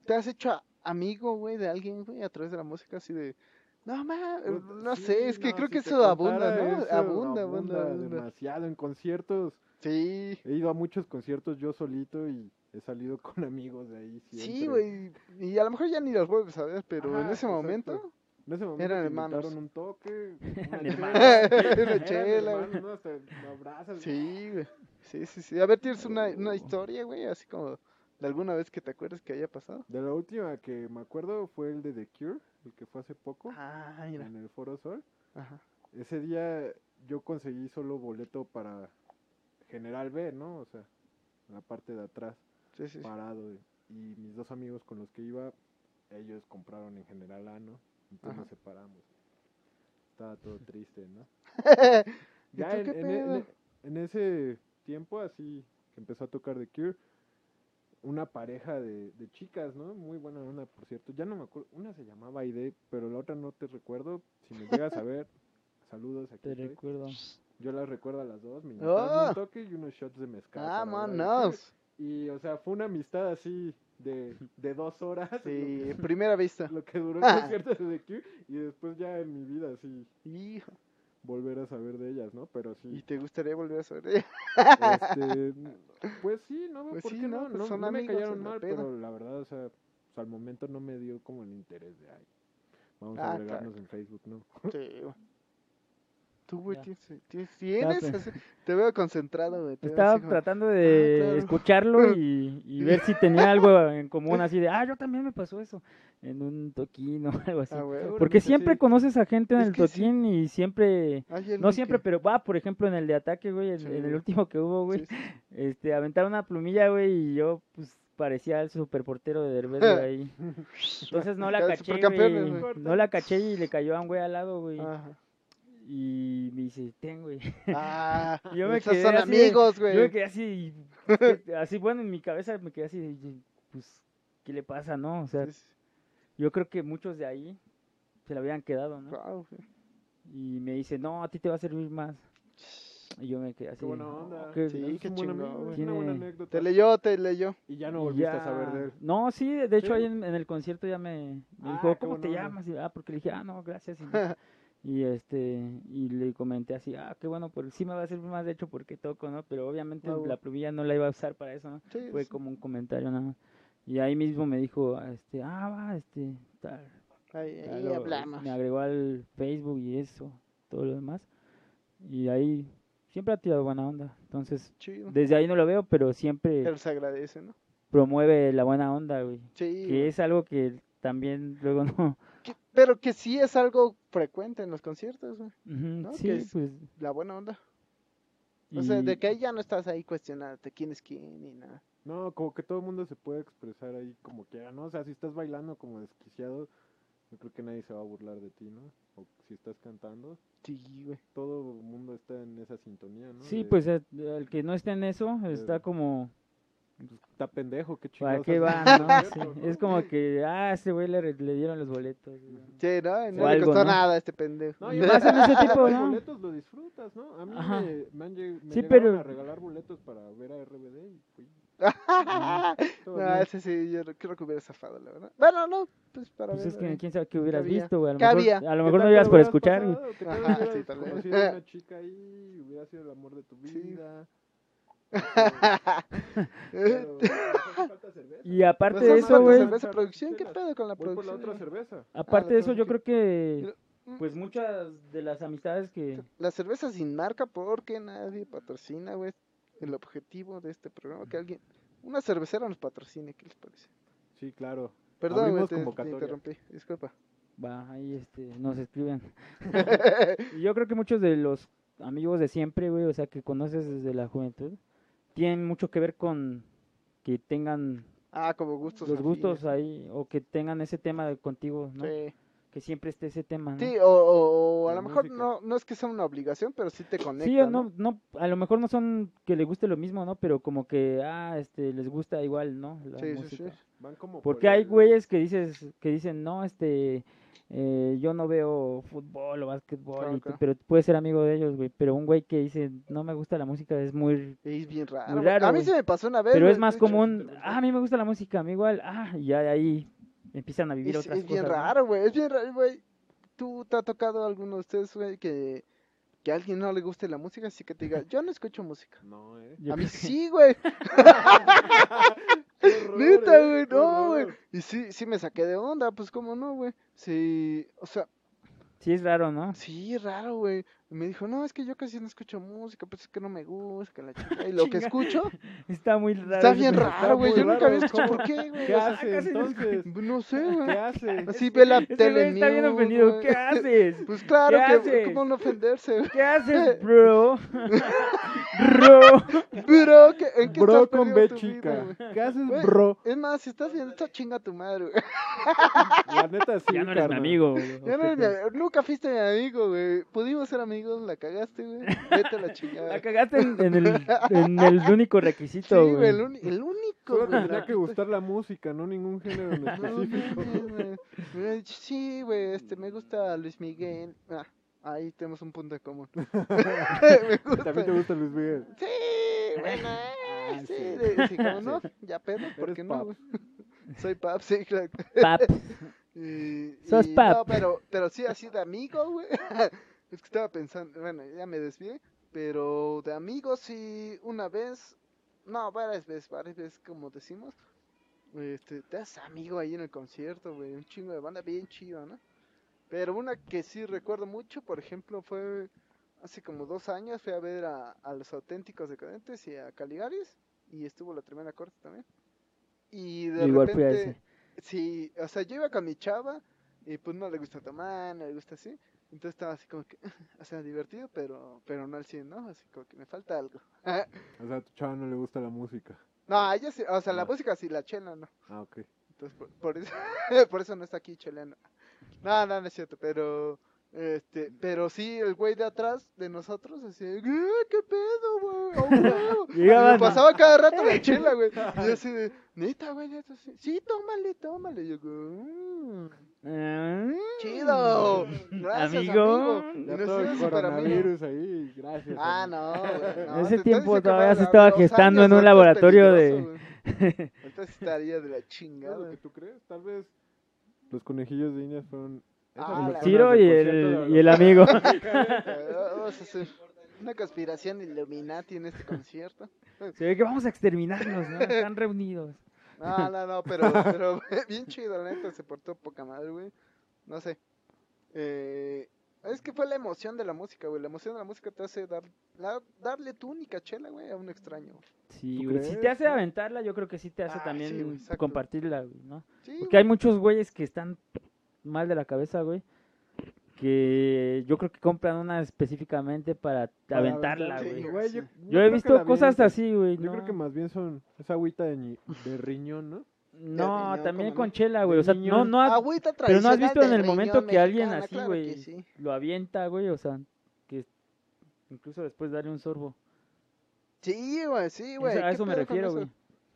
¿te has hecho amigo, güey, de alguien, güey, a través de la música así de... No, ma, no Sí, sé, es que no, creo si que eso abunda, ¿no? eso, abunda, abunda, abunda. demasiado en conciertos. Sí, He ido a muchos conciertos yo solito y he salido con amigos de ahí sí, siempre. güey. Y a lo mejor ya ni los vuelves a ver, pero en Ajá, ese exacto. momento... En ese momento Eran hermanos. un toque, una chela, hermanos. ¿no? Hasta lo abrazas. Sí, güey. Sí, sí, sí. A ver, tienes una, una historia, güey, así como de alguna vez que te acuerdes que haya pasado. De la última que me acuerdo fue el de The Cure, el que fue hace poco, Ah, mira. en el Foro Sol. Ajá. Ese día yo conseguí solo boleto para General B, ¿no? O sea, en la parte de atrás, Sí, sí, sí. parado. Y mis dos amigos con los que iba, ellos compraron en General A, ¿no? Entonces Ajá. nos separamos. Estaba todo triste, ¿no? ¿Y Ya en, en e- en e- en ese tiempo, así que empezó a tocar The Cure, una pareja de, de chicas, ¿no? Muy buena onda, por cierto. Ya no me acuerdo. Una se llamaba Aide, pero la otra no te recuerdo. Si me llegas a ver, saludos aquí. Te estoy. recuerdo. Yo las recuerdo a las dos. Me ¡Oh! un toque y unos shots de mezcal. Ah, manos. Y, o sea, fue una amistad así de, de dos horas. Sí, Lo que, primera vista. lo que duró el concierto de The Cure. Y después ya en mi vida, así, Hijo. Volver a saber de ellas, ¿no? Pero sí. ¿Y te gustaría volver a saber? Este, pues sí, no Pues por sí, qué ¿no? no, Pues no, son no me la mal, pero la verdad, o sea, pues, al momento no me dio como el interés de, ay, vamos Ah, a agregarnos en Facebook, ¿no? Sí. Tú, güey, tienes, así- te veo concentrado, güey. Estaba como- tratando de claro. escucharlo y, y ver si tenía algo en común así de, ah, yo también me pasó eso en un toquín o algo así. Ah, güey. Porque siempre sí. conoces a gente en Es el sí. toquín y siempre, no siempre, que- pero va, por ejemplo, en el de ataque, güey, en, Sí, en el güey. último que hubo, güey, Sí, sí. este, aventaron una plumilla, güey, y yo, pues, parecía el superportero de Derbez, güey, ahí. Entonces no la caché, güey. güey. No la caché y le cayó a un güey al lado, güey. Ajá. Y me dice, ten, güey. Ah, Yo me esos quedé son así amigos, Yo me güey. quedé así, así, bueno, en mi cabeza me quedé así, de, pues, ¿qué le pasa, no? O sea, Sí, sí. Yo creo que muchos de ahí se le habían quedado, ¿no? Güey. Y me dice, no, a ti te va a servir más. Y yo me quedé así. Qué buena onda. "Oh, qué- Sí, qué chingón, buena Tiene- anécdota. Te leyó, te leyó. Y ya no volviste ya- a saber de él. No, sí, de hecho ¿Sí? ahí en, en el concierto ya me, me Ah, dijo, qué ¿cómo te buena onda. llamas? Y, ah, porque le dije, ah, no, gracias. Y, me- y, este, y le comenté así, ah, qué bueno, porque sí me va a servir más de hecho porque toco, ¿no? Pero obviamente Ah, la plumilla no la iba a usar para eso, ¿no? Sí, Fue sí. como un comentario nada más. Y ahí mismo me dijo, este, ah, va, este, tal. Ahí, Ya ahí lo- hablamos. Me agregó al Facebook y eso, todo lo demás. Y ahí siempre ha tirado buena onda. Entonces, Chido. desde ahí no lo veo, pero siempre Pero se agradece, ¿no? promueve la buena onda, güey. Sí. Que es algo que también luego no. Que- pero que sí es algo frecuente en los conciertos, güey. ¿No? Sí, Que es- pues. La buena onda. O sea, de que ahí ya no estás ahí cuestionándote quién es quién ni nada. No, como que todo el mundo se puede expresar ahí como quiera, ¿no? O sea, si estás bailando como desquiciado, yo creo que nadie se va a burlar de ti, ¿no? O si estás cantando, Sí, güey. todo el mundo está en esa sintonía, ¿no? Sí, De, pues eh, el que no esté en eso está como, pues, está pendejo, qué ¿para chingados qué va? haces no? Sí, ¿no? Es como que, ah, a ese güey le, dieron los boletos. güey. Sí, ¿no? No O le algo, costó ¿no? nada a este pendejo. No, y Más en ese tipo, los ¿no? boletos lo disfrutas, ¿no? A mí Ajá. me, me han lleg- me Sí, llegaron pero- a regalar boletos para ver a RBD y fui. no, ese sí, yo creo que hubiera zafado, la verdad. Bueno, no, pues para Pues ver. es que eh. quién sabe qué hubieras Cabía. visto, güey. A lo Cabía. mejor, a lo ¿Qué mejor no que ibas por escuchar, pasado? ¿Qué tal Ajá, que sí, tal vez. conocido a una chica ahí, hubiera sido el amor de tu Sí. vida. Pero, falta cerveza. Y aparte Pues de eso, güey, cerveza producción, ¿qué pedo con la Voy por la producción? otra cerveza. aparte la de eso, yo producción. creo que, Mm. pues muchas de las amistades que... La cerveza sin marca porque nadie patrocina, güey. El objetivo de este programa, que alguien, una cervecera nos patrocine, ¿qué les parece? Sí, claro. Perdón, te, te interrumpí, disculpa. Va, ahí este, nos escriben. Yo creo que muchos de los amigos de siempre, güey, o sea, que conoces desde la juventud, tienen mucho que ver con que tengan Ah, como gustos. los gustos ahí, o que tengan ese tema contigo, ¿no? Sí. Que siempre esté ese tema, ¿no? Sí, o, o- o a lo mejor no, no es que sea una obligación, pero sí te conecta. Sí, o ¿no? no, no, a lo mejor no son que le guste lo mismo, ¿no? Pero como que, ah, este, les gusta igual, ¿no? La Sí, sí, música. sí. Van como por Porque hay el- güeyes que dices, que dicen, no, este, eh, yo no veo fútbol o básquetbol, Claro, y tú- claro. pero puedes ser amigo de ellos, güey. Pero un güey que dice, no me gusta la música, es muy... Es bien raro. Muy güey. raro, a mí güey. se me pasó una vez. Pero es más común, ah, a mí me gusta la música, a mí igual, ah, y ya de ahí empiezan a vivir Es, otras es bien cosas, ¿no? raro, güey. Es bien raro, güey. ¿Tú te ha tocado a alguno de ustedes, güey, que, que a alguien no le guste la música? Así que te diga, yo no escucho música. No, eh. Yo a mí sí, güey. Neta, eh, güey, qué no, güey. Y sí, sí me saqué de onda, pues cómo no, güey. Sí, o sea, Sí es raro, ¿no? sí, raro, güey. Me dijo, no, es que yo casi no escucho música, pues es que no me gusta, la chica. Y lo que escucho, Está muy raro. está bien raro, güey. Yo nunca había escuchado por qué, güey. ¿Qué O sea, hace casi no entonces? No sé, güey. ¿Qué hace? Así ve la tele está bien ofendido. ¿Qué haces? Pues claro, ¿Qué que haces? cómo no ofenderse. ¿Qué haces, bro? Bro. Bro, ¿qué- ¿en qué Bro estás con B tu chica. vida? ¿Qué haces, bro? Es más, si estás viendo esta chinga tu madre, güey. La neta sí, Ya no eres mi amigo. güey. Ya no eres mi nunca fuiste mi amigo, güey. Pudimos ser amigos, la cagaste, güey. Vete a la chingada. La cagaste en, en el, en el único requisito, güey, güey. el, uni- el único, Solo te güey. tenía que gustar la música, no ningún género en específico. Sí, güey, este, me gusta Luis Miguel. Ah, ahí tenemos un punto en común. me gusta. También te gusta Luis Miguel. Sí, bueno, eh, Ah, sí, sí. de- sí, como no, ya pedo, ¿por Eres qué pap. no, güey? Soy pap, sí, claro. Pap. Y, Sos y pap. No, pero, pero sí así de amigo, güey. es que estaba pensando, bueno, ya me desvié, pero de amigos sí, una vez, no, varias veces, varias veces, como decimos, este, te haces amigo ahí en el concierto, güey, un chingo de banda bien chido, ¿no? Pero una que sí recuerdo mucho, por ejemplo, fue hace como dos años, fui a ver a, a los auténticos decadentes y a Caligaris, y estuvo la tremenda corte también. Y de Igual fui a repente, ese. sí, o sea, yo iba con mi chava, y pues no le gusta tomar, no le gusta así, entonces estaba así como que, o sea, divertido, pero, pero no al 100, ¿no? Así como que me falta algo. O sea, a tu chava no le gusta la música. no, a ella sí, o sea, la Ah. música sí, la chela no. Ah, ok. Entonces, por, por eso, por eso no está aquí cheleando. No, no, no es cierto, pero, este, pero sí, el güey de atrás de nosotros, así, "Eh, ¿qué pedo, güey? ¡A huevo!" Y Llegaban- me pasaba cada rato la chela, güey. Y yo así de, neta, güey, neta, sí, sí, tómale, tómale. Y yo, "Mm, Ah, chido, gracias, Amigo. amigo. Ya no todo sé, el amigo. coronavirus ahí, gracias. Ah, no, güey. no, En ese tiempo todavía se estaba gestando en un laboratorio de- sí estaría de la ¿Es lo chingada. que tú crees? Tal vez los conejillos de Indias fueron... Ah, la Ciro y el, y el amigo. Vamos a hacer una conspiración Illuminati en este concierto. Se ve que vamos a exterminarlos, ¿no? Están reunidos. No, no, no, pero, pero bien chido, la neta, se portó poca madre, güey. No sé. Eh, es que fue la emoción de la música, güey. La emoción de la música te hace dar, la- darle tu única chela, güey, a un extraño. Sí, ¿Tú güey. Si te hace aventarla, yo creo que sí te hace Ah, sí, también güey, compartirla, güey, ¿no? Sí, Porque hay muchos güeyes que están mal de la cabeza, güey. que yo creo que compran una específicamente para Para aventarla, aventar, güey. yo, he visto cosas así, güey. Yo no. creo que más bien son esa agüita de, de riñón, ¿no? No, también ¿cómo con no? chela, güey. O sea, no, no, ha- Agüita pero no has visto en el momento que alguien así, claro güey, que sí. lo avienta, güey. O sea, que incluso después darle un sorbo. Sí, güey, sí, güey. Eso- a ¿qué eso me refiero, güey.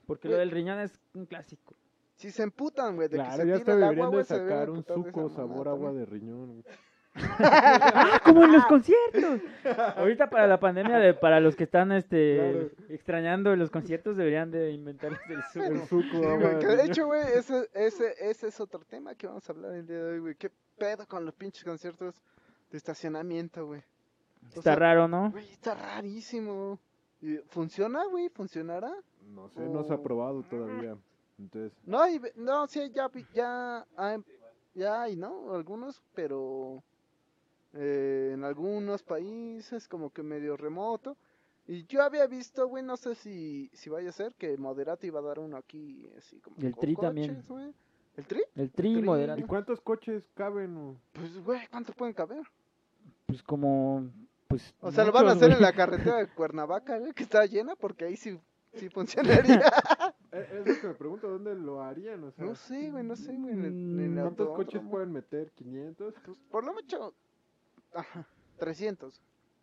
Porque Güey. lo del riñón es un clásico. Si se emputan, güey, de que Claro, se ya está el agua, deberían güey, de sacar un suco sabor agua de riñón. güey. ¡Ah, como en los conciertos! Ahorita para la pandemia, de, para los que están este Claro. extrañando los conciertos, deberían de inventarles el suco. El suco Sí, agua güey, de que de riñón. hecho, güey, ese, ese, ese es otro tema que vamos a hablar el día de hoy, güey. ¿Qué pedo con los pinches conciertos de estacionamiento, güey? O Está sea, raro, ¿no? Güey, está rarísimo. ¿Y ¿Funciona, güey? ¿Funcionará? No sé, no se ha probado todavía. Entonces, No, hay, no, sí, ya, ya, ya hay, ¿no? Algunos, pero eh, en algunos países como que medio remoto. Y yo había visto, güey, no sé si, si vaya a ser, que Moderato iba a dar uno aquí, así como Y el con Tri también. coches, güey. ¿El Tri? El tri Tri. moderado. ¿y cuántos coches caben? o? Pues, güey, ¿cuántos pueden caber? Pues como. Pues, O sea, lo van a hacer en la carretera de Cuernavaca, güey, que está llena, porque ahí sí, sí funcionaría. Es lo que me pregunto, ¿dónde lo harían? O sea, no sé, güey, no sé, güey. ¿Cuántos coches pueden meter? ¿500? Pues, por lo mucho, ajá, 300.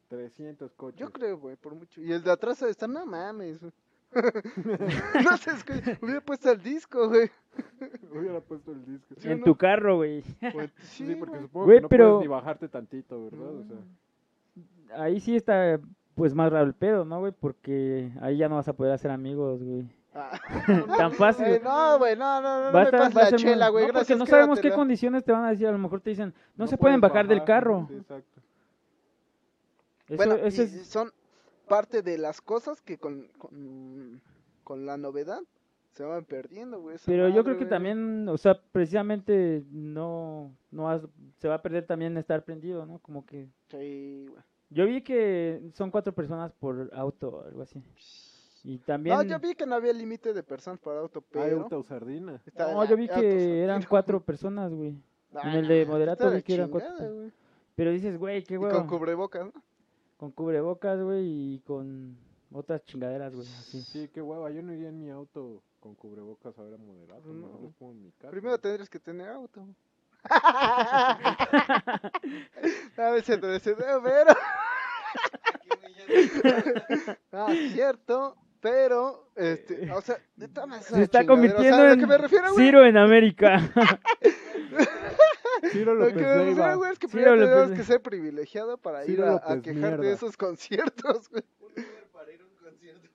300 coches. Yo creo, güey, por mucho. Y el de atrás está, no mames. no escucha. Hubiera puesto el disco, güey. Hubiera puesto el disco. ¿Sí En o tu no? carro, güey. Pues, Sí, sí, porque güey. supongo Güey, que no pero- puedes ni bajarte tantito, ¿verdad? O sea, Ahí sí está, pues, más raro el pedo, ¿no, güey? Porque ahí ya no vas a poder hacer amigos, güey. Ah. Tan fácil. Eh, no, güey, no, no, no, no Va a me estar- la chela, güey. no, porque gracias, no sabemos qué condiciones te van a decir. A lo mejor te dicen, no, se puedes pueden bajar del carro. Sí, exacto. Eso, Bueno, eso es, son parte de las cosas que con, con, con la novedad se van perdiendo, güey. pero yo madre, creo que güey. también, o sea, precisamente no, no has- se va a perder también estar prendido, ¿no? Como que Sí, güey. yo vi que son cuatro personas por auto o algo así. Y también, No, yo vi que no había límite de personas para auto, Hay pero... autosardina. está no, la- yo vi que eran cuatro personas, güey. Ah, en el de no, moderato vi que eran cuatro güey. Pero dices, güey, qué Y huevo. con cubrebocas, ¿no? Con cubrebocas, güey, y con otras chingaderas, güey, así. Sí, qué hueva. Yo no iría en mi auto con cubrebocas a ver a moderato. No. Mejor pongo en mi casa. Primero tendrías que tener auto. A veces te deseo, pero... Ah, cierto, pero, este, o sea, de todas maneras, Se está convirtiendo o sea, a en lo que me refiero, Ciro en América. Ciro lo que me refiero, güey, es que Sí, primero lo tenemos que ser privilegiado para ir Ciro a, a López quejarte de esos conciertos, güey.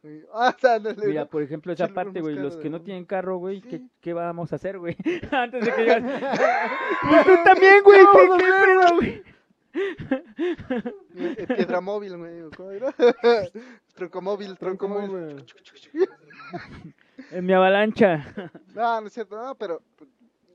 Güey, Ah, ándale, Mira, ¿no? por ejemplo, esa parte, güey, los que no tienen carro, güey, ¿qué, Sí. qué vamos a hacer, güey? Antes de que digan, pues tú también, güey, ¿qué, Eh, Piedra móvil, güey. ¿cómo era? Troncomóvil, troncomóvil. Troncomóvil. En mi avalancha. No, no es cierto, no, pero.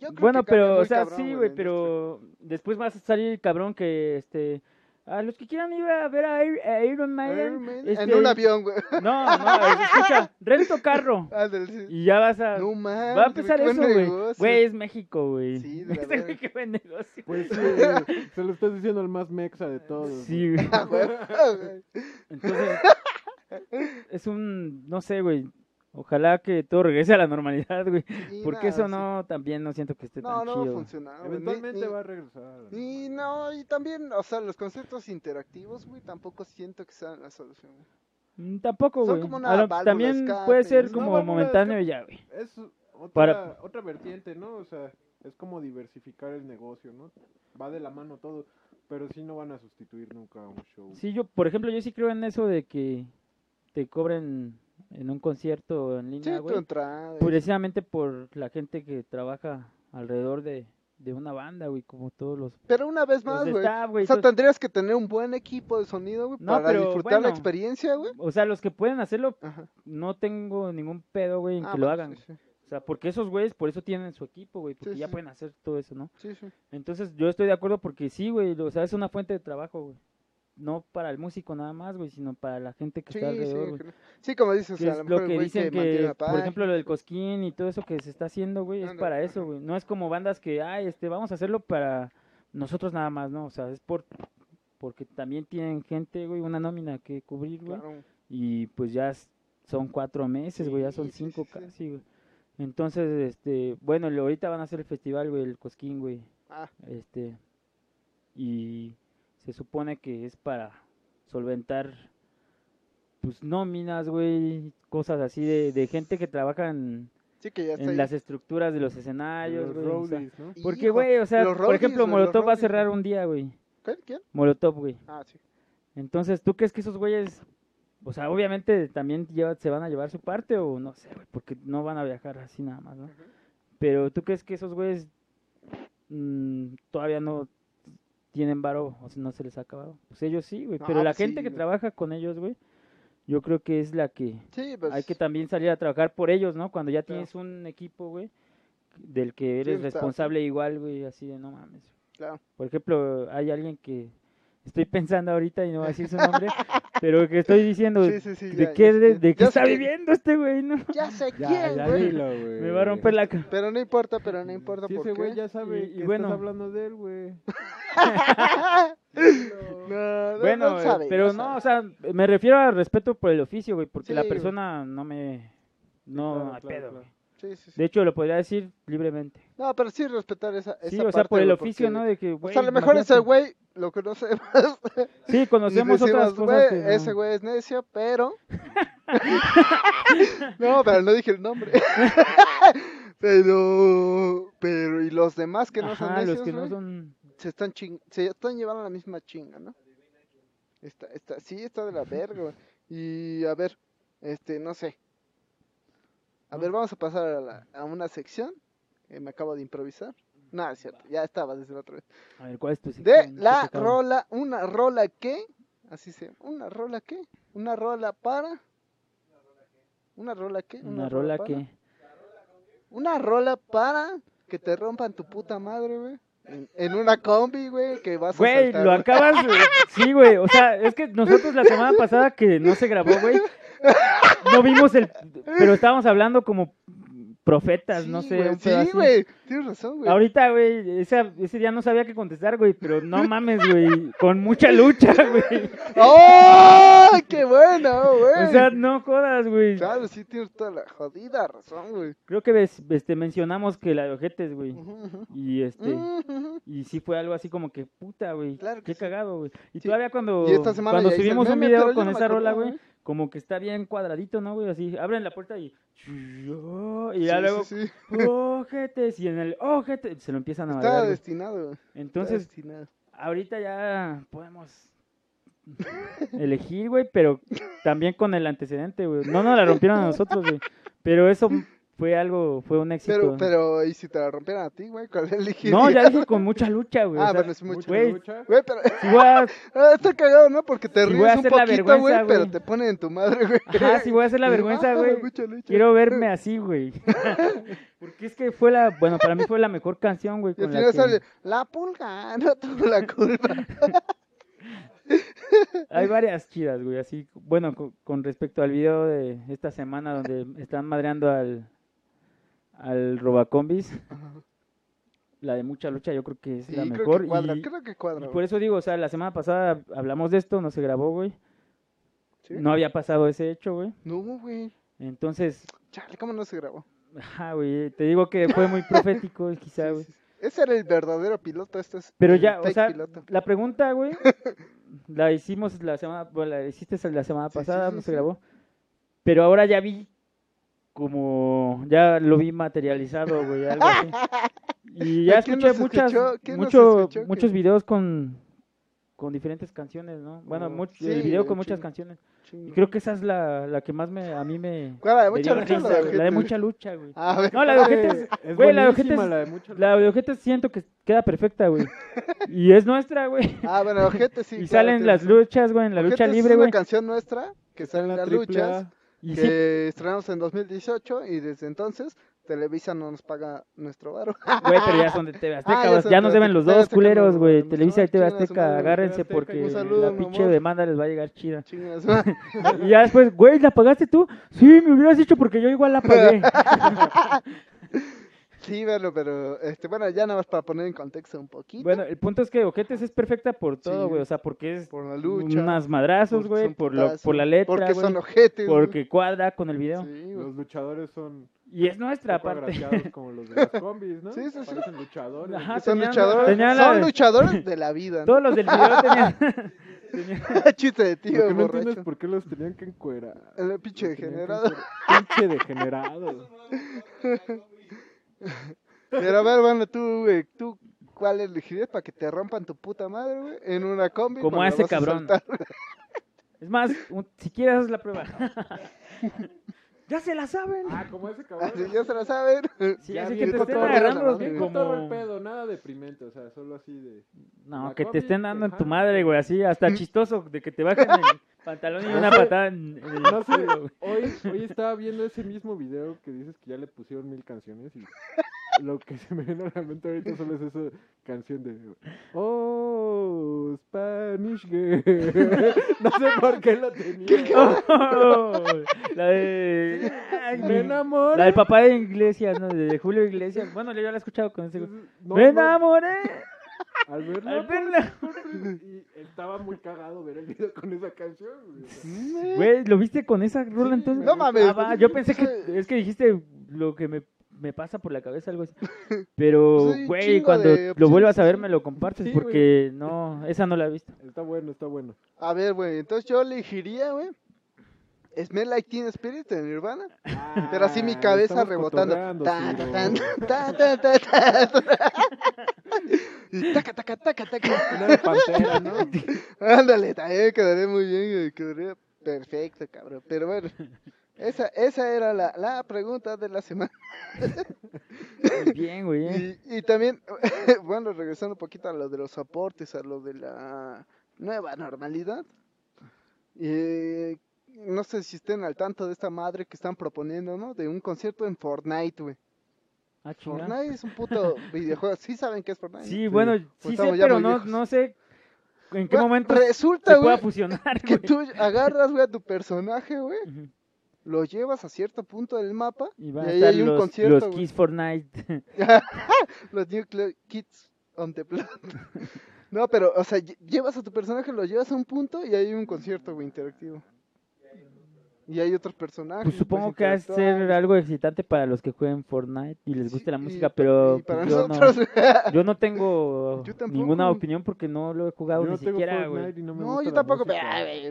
yo creo Bueno, que pero, o sea, sí, güey, pero después vas a salir el cabrón que, este, a los que quieran ir a ver a, Iron Maiden, Iron Maiden, este, En un avión, güey. No, no, escucha, rento carro. Ándale, sí. Y ya vas a... No mames. va a empezar eso, güey. Güey, es México, güey. Sí, de la qué buen negocio. Pues sí, güey, se lo estás diciendo al más mexa de todos. Sí. Ah, güey. Entonces, es un, no sé, güey. Ojalá que todo regrese a la normalidad, güey. Sí, Porque nada, eso sí. no, también no siento que esté No, tan no va a chido. funcionar. güey. Ni- Eventualmente ni- va a regresar. a la Y no, y también, o sea, los conceptos interactivos, güey, tampoco siento que sean la solución. güey. Mm, Tampoco, Son güey. como una lo- También escape, puede ser ¿no? como momentáneo y ya, güey. Es otra, Para- otra vertiente, ¿no? O sea, es como diversificar el negocio, ¿no? Va de la mano todo, pero sí no van a sustituir nunca un show. Sí, yo, por ejemplo, yo sí creo en eso de que te cobren en un concierto en Sí, línea, entrada. Precisamente por la gente que trabaja alrededor de, de una banda, güey, como todos los... Pero una vez más, güey. O sea, tendrías que tener un buen equipo de sonido, güey, No, para pero disfrutar la experiencia, güey. O sea, los que pueden hacerlo, Ajá. no tengo ningún pedo, güey, en Ah, que lo hagan. sí, sí. O sea, porque esos güeyes, por eso tienen su equipo, güey, porque Sí, ya sí. pueden hacer todo eso, ¿no? Sí, sí. Entonces, yo estoy de acuerdo porque sí, güey, o sea, es una fuente de trabajo, güey. No para el músico nada más, güey, sino para la gente que Sí, está sí, alrededor, que- sí, como dices, a lo mejor que dicen que por ejemplo, lo del cosquín y todo eso que se está haciendo, güey, es para eso, güey. No es como bandas que, ay, este, vamos a hacerlo para nosotros nada más, ¿no? O sea, es por porque también tienen gente, güey, una nómina que cubrir, güey. Claro. Y pues ya son cuatro meses, güey, ya son Sí, sí, cinco sí, sí. casi, güey. Entonces, este, bueno, ahorita van a hacer el festival, güey, el Cosquín, güey. Ah, Este, y se supone que es para solventar, pues, nóminas, güey, cosas así de, de gente que trabaja en, sí que ya en ahí. las estructuras de los escenarios, Los güey. o sea, roadies, ¿no? porque, güey, o sea, por ejemplo, Molotov va a cerrar un día, güey. ¿Quién? ¿Quién? Molotov, güey. Ah, sí. Entonces, ¿tú crees que esos güeyes, o sea, obviamente también lleva- se van a llevar su parte o no sé, güey, porque no van a viajar así nada más, ¿no? Pero ¿tú crees que esos güeyes mm, todavía no tienen varo o sea, no se les ha acabado? Pues ellos sí, güey, pero la pues gente que güey. trabaja con ellos, güey, yo creo que es la que Sí, pues. hay que también salir a trabajar por ellos, ¿no? Cuando ya Claro. tienes un equipo, güey, del que eres responsable igual, güey, así de no mames. Claro. Por ejemplo, hay alguien que estoy pensando ahorita y no voy a decir su nombre, pero que estoy diciendo Sí, sí, sí, de ya- qué, ya- de, de qué está que- viviendo este güey, ¿no? Ya sé quién, ya güey. dilo, güey. Me va a romper la ca- Pero no importa, pero no importa Si por ese qué. güey ya sabe Y- y que bueno. estás hablando de él, güey. No, no, Bueno, no eh, sabe, pero no sabe. o sea, me refiero al respeto por el oficio, güey, porque Sí, la güey. persona no me... No, claro, hay claro, pedo, claro. Sí, sí, sí. De hecho, lo podría decir libremente. No, pero sí respetar esa, Sí, esa o sea, parte, por el oficio, porque- ¿no? De que, O güey, sea, a lo mejor ese güey lo conocemos. Sí, y conocemos otras cosas güey, que no. ese güey es necio, pero... no, pero no dije el nombre. pero... Pero, y los demás que no son necios, los que no son... se están ching... se están llevando la misma chinga, ¿no? Está, está, sí, está de la verga. Y a ver, este, no sé. A ver, vamos a pasar a, la- a una sección que me acabo de improvisar. No, es cierto, ya estaba desde la otra vez. A ver, ¿cuál es tu De sección? ¿Qué la rola, una rola que, así se llama, una rola que, una rola para, una rola que, Una rola para- que... una rola para que te rompan tu puta madre, güey. En, en una combi, güey, que vas a Güey, lo güey. acabas. de- Sí, güey. O sea, es que nosotros la semana pasada que no se grabó, güey. No vimos el. Pero estábamos hablando como profetas, no sé. Sí, güey, tienes razón, güey. Ahorita, güey, ese, ese día no sabía qué contestar, güey. Pero no mames, güey. Con mucha lucha, güey. ¡Oh! ¡Qué bueno, güey! O sea, no jodas, güey. Claro, sí tienes toda la jodida razón, güey. Creo que ves- este, mencionamos que la de ojetes, güey. Ujú. Y este. Y sí fue algo así como que puta, güey. Claro que qué sí. cagado, güey. Y Sí. todavía cuando, Y esta semana cuando subimos un video con no esa rola, güey, como que está bien cuadradito, ¿no, güey? Así, abren la puerta y... Y ya Sí, luego... sí, sí. Ojetes, y en el ojete se lo empiezan a Estaba destinado, Entonces, destinado. ahorita ya podemos elegir, güey, pero también con el antecedente, güey. No nos la rompieron a nosotros, güey. Pero eso fue algo, fue un éxito. Pero, pero, ¿y si te la rompieran a ti, güey? ¿Cuál elegirías? No, ya dije con mucha lucha, güey. o Ah, sea, bueno, es mucha güey, lucha. Güey, pero... si voy a- Ah, está cagado, ¿no? Porque te Si voy ríes a un hacer la poquito, vergüenza, güey, pero te ponen en tu madre, güey. Ajá, si voy a hacer la vergüenza, ah, güey. mucha lucha. Quiero verme así, güey. Porque es que fue la, bueno, para mí fue la mejor canción, güey. Y al la final que sale, la pulga, no tuvo la culpa. hay varias chidas, güey. Así, bueno, con, con respecto al video de esta semana donde están madreando al, al Robacombis, la de mucha lucha, yo creo que es Sí, la creo mejor. que cuadra, y, creo que y cuadra. por güey. eso digo, o sea, la semana pasada hablamos de esto, no se grabó, güey. ¿Sí? No había pasado ese hecho, güey. No, güey. Entonces, Chale, ¿cómo no se grabó? ajá, güey, te digo que fue muy profético, quizá, güey. sí. Ese era el verdadero piloto, este es Pero ya, o sea, piloto. la pregunta, güey, la hicimos la semana, bueno, la hiciste la semana pasada, no se grabó. Pero ahora ya vi como, ya lo vi materializado, güey, algo así. Y ya ¿A quién escuché muchas, mucho- muchos videos con, con diferentes canciones, ¿no? Bueno, Oh, much- sí, el video con muchas chingo. canciones. Chingo. Y creo que esa es la, la que más me, a mí me, ¿Cuál? ¿La de mucha lucha risa, la de güey, la de ojete? mucha lucha, güey. A ver, No, la de ojetes, Es Güey, la de Ojetes- la de mucha la de Ojetes siento que queda perfecta, güey. Y es nuestra, güey. Ah, bueno, ojete sí. y claro, salen las luchas, güey, en la lucha Ojetes libre, es güey. una canción nuestra que sale en las luchas, A. Y sí, que estrenamos en 2018 y desde entonces Televisa no nos paga nuestro varo. güey, pero ya son de TV Azteca, Ah, ya nos deben los dos Azteca culeros, güey. Televisa y TV Azteca, agárrense porque saludo, la pinche demanda les va a llegar chida. Y ya después, güey, ¿la pagaste tú? Sí, me hubieras dicho porque yo igual la pagué. Sí, bueno, pero este, bueno, ya nada más para poner en contexto un poquito. Bueno, el punto es que Ojetes es perfecta por todo, Sí. güey. O sea, porque es por la lucha. unas madrazos, por- güey, son por, lo, por la letra, Porque güey, son ojetes. güey. porque cuadra con el video. Sí. Los luchadores son Y es nuestra agraciados como los de las combis, ¿no? Sí, sí, sí. Parecen luchadores. Ajá, son tenían- luchadores. tenían la- Son luchadores de la vida. ¿no? Todos los del video tenían... tenían- Chiste de Lo tío, que no borracho. es por qué los tenían que encuerar. El pinche degenerado. Pinche degenerado. Pero a ver, bueno, tú, güey, tú, ¿cuál elegirías para que te rompan tu puta madre, güey? En una combi. Como a ese a cabrón. Es más, un- si quieres haz la prueba. ya se la saben. Ah, como ese cabrón. Así ya se la saben. Sí, ya así que te estén agarrando la Bien madre. cotorro el como... pedo, nada deprimente, o sea, solo así de... No, que te estén dando en tu madre, güey, así, hasta chistoso, de que te bajen el pantalón y una patada en, el No sé, culo, hoy, hoy estaba viendo ese mismo video que dices que ya le pusieron mil canciones y lo que se me viene a la mente ahorita solo es esa canción de Oh, Spanish Girl. No sé por qué lo tenía. Oh, la de... Ay, Me enamoré. La del papá de Iglesias, ¿no? De Julio Iglesias. Bueno, yo ya la he escuchado con ese... No, ¡Me no, enamoré! Al verla, Al verla. Y estaba muy cagado ver el video con esa canción. güey. Güey, ¿lo viste con esa rola Sí, entonces? No mames. Ah, va, yo pensé que... Es que dijiste lo que me, me pasa por la cabeza, algo así. Pero, Sí, güey, chingo cuando de lo vuelvas a ver me lo compartes Sí, porque no, esa no la he visto. Está bueno, está bueno. A ver, güey, entonces yo elegiría, güey. Smell Like Teen Spirit de Nirvana. Pero así mi Ah, cabeza rebotando. Y taca, taca, taca, taca. Una de Pantera, ¿no? Ándale, también quedaría muy bien, quedaría perfecto, cabrón. Pero bueno, esa, esa era la, la pregunta de la semana. Muy bien, güey. Y, y también, bueno, regresando un poquito a lo de los aportes, a lo de la nueva normalidad. Eh, no sé si estén al tanto de esta madre que están proponiendo, ¿no? De un concierto en Fortnite, güey. Ah. Fortnite es un puto videojuego. ¿Sí saben qué es Fortnite? Sí, bueno, sí sé, pero no, viejos. no sé en qué momento Resulta, se pueda fusionar, que tú agarras, güey, a tu personaje, güey, lo llevas a cierto punto del mapa Y ahí hay un concierto, los. Kiss Fortnite. los New Kids on the Planet. No, pero, o sea, lle- llevas a tu personaje, lo llevas a un punto y hay un concierto, güey, interactivo. Y hay otros personajes. Pues supongo puedes que ha de interactuar. ser algo excitante para los que jueguen Fortnite y les guste la Sí, música, y- pero y para pues, yo, no, nosotros. yo no tengo Yo tampoco. ninguna opinión porque no lo he jugado Yo no ni siquiera, güey. No no, yo la tampoco, música.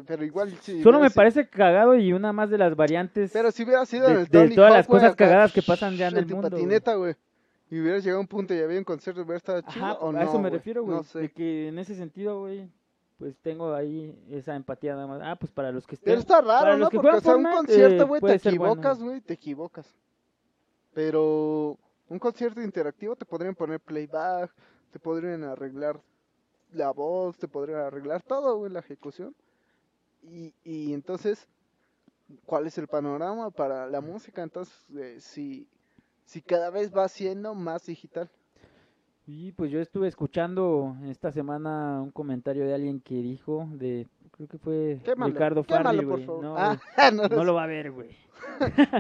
pero, igual sí. Solo me sido- parece cagado y una más de las variantes Pero si hubiera sido de, el de todas Hawk, las cosas acá, cagadas que pasan ya en el mundo. patineta, güey. Y hubieras llegado a un punto y había un concierto, hubiera estado chido Ajá, o no, a eso me güey? refiero, güey. No sé. De que en ese sentido, güey, pues tengo ahí esa empatía nada más. Ah, pues para los que Pero estén... está para raro, los ¿no? que Porque, o sea, un concierto, eh, güey, te bueno, equivocas, güey, te equivocas. Pero un concierto interactivo te podrían poner playback, te podrían arreglar la voz, te podrían arreglar todo, güey, la ejecución. Y, y entonces, ¿cuál es el panorama para la música? Entonces, eh, si, si cada vez va siendo más digital. Y pues yo estuve escuchando esta semana un comentario de alguien que dijo de... Creo que fue Ricardo Farley, güey. No, ah, no, lo va a ver, güey.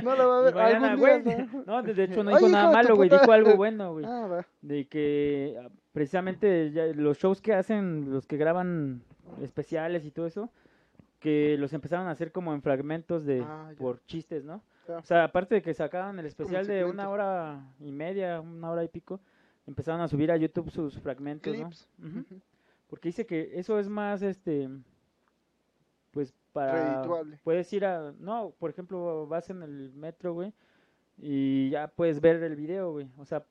no lo va a ver. mañana, güey, día, ¿no? No, de hecho no Oye, dijo nada malo, güey. Dijo algo bueno, güey. Ah, de que ah, precisamente ya los shows que hacen, los que graban especiales y todo eso, que los empezaron a hacer como en fragmentos de Ah, por chistes, ¿no? Ya. O sea, aparte de que sacaban el especial de una hora y media, una hora y pico, empezaron a subir a YouTube sus fragmentos, ¿no? Porque dice que eso es más, este, pues para... Redituable. Puedes ir a... No, por ejemplo, vas en el metro, güey, y ya puedes ver el video, güey. O sea,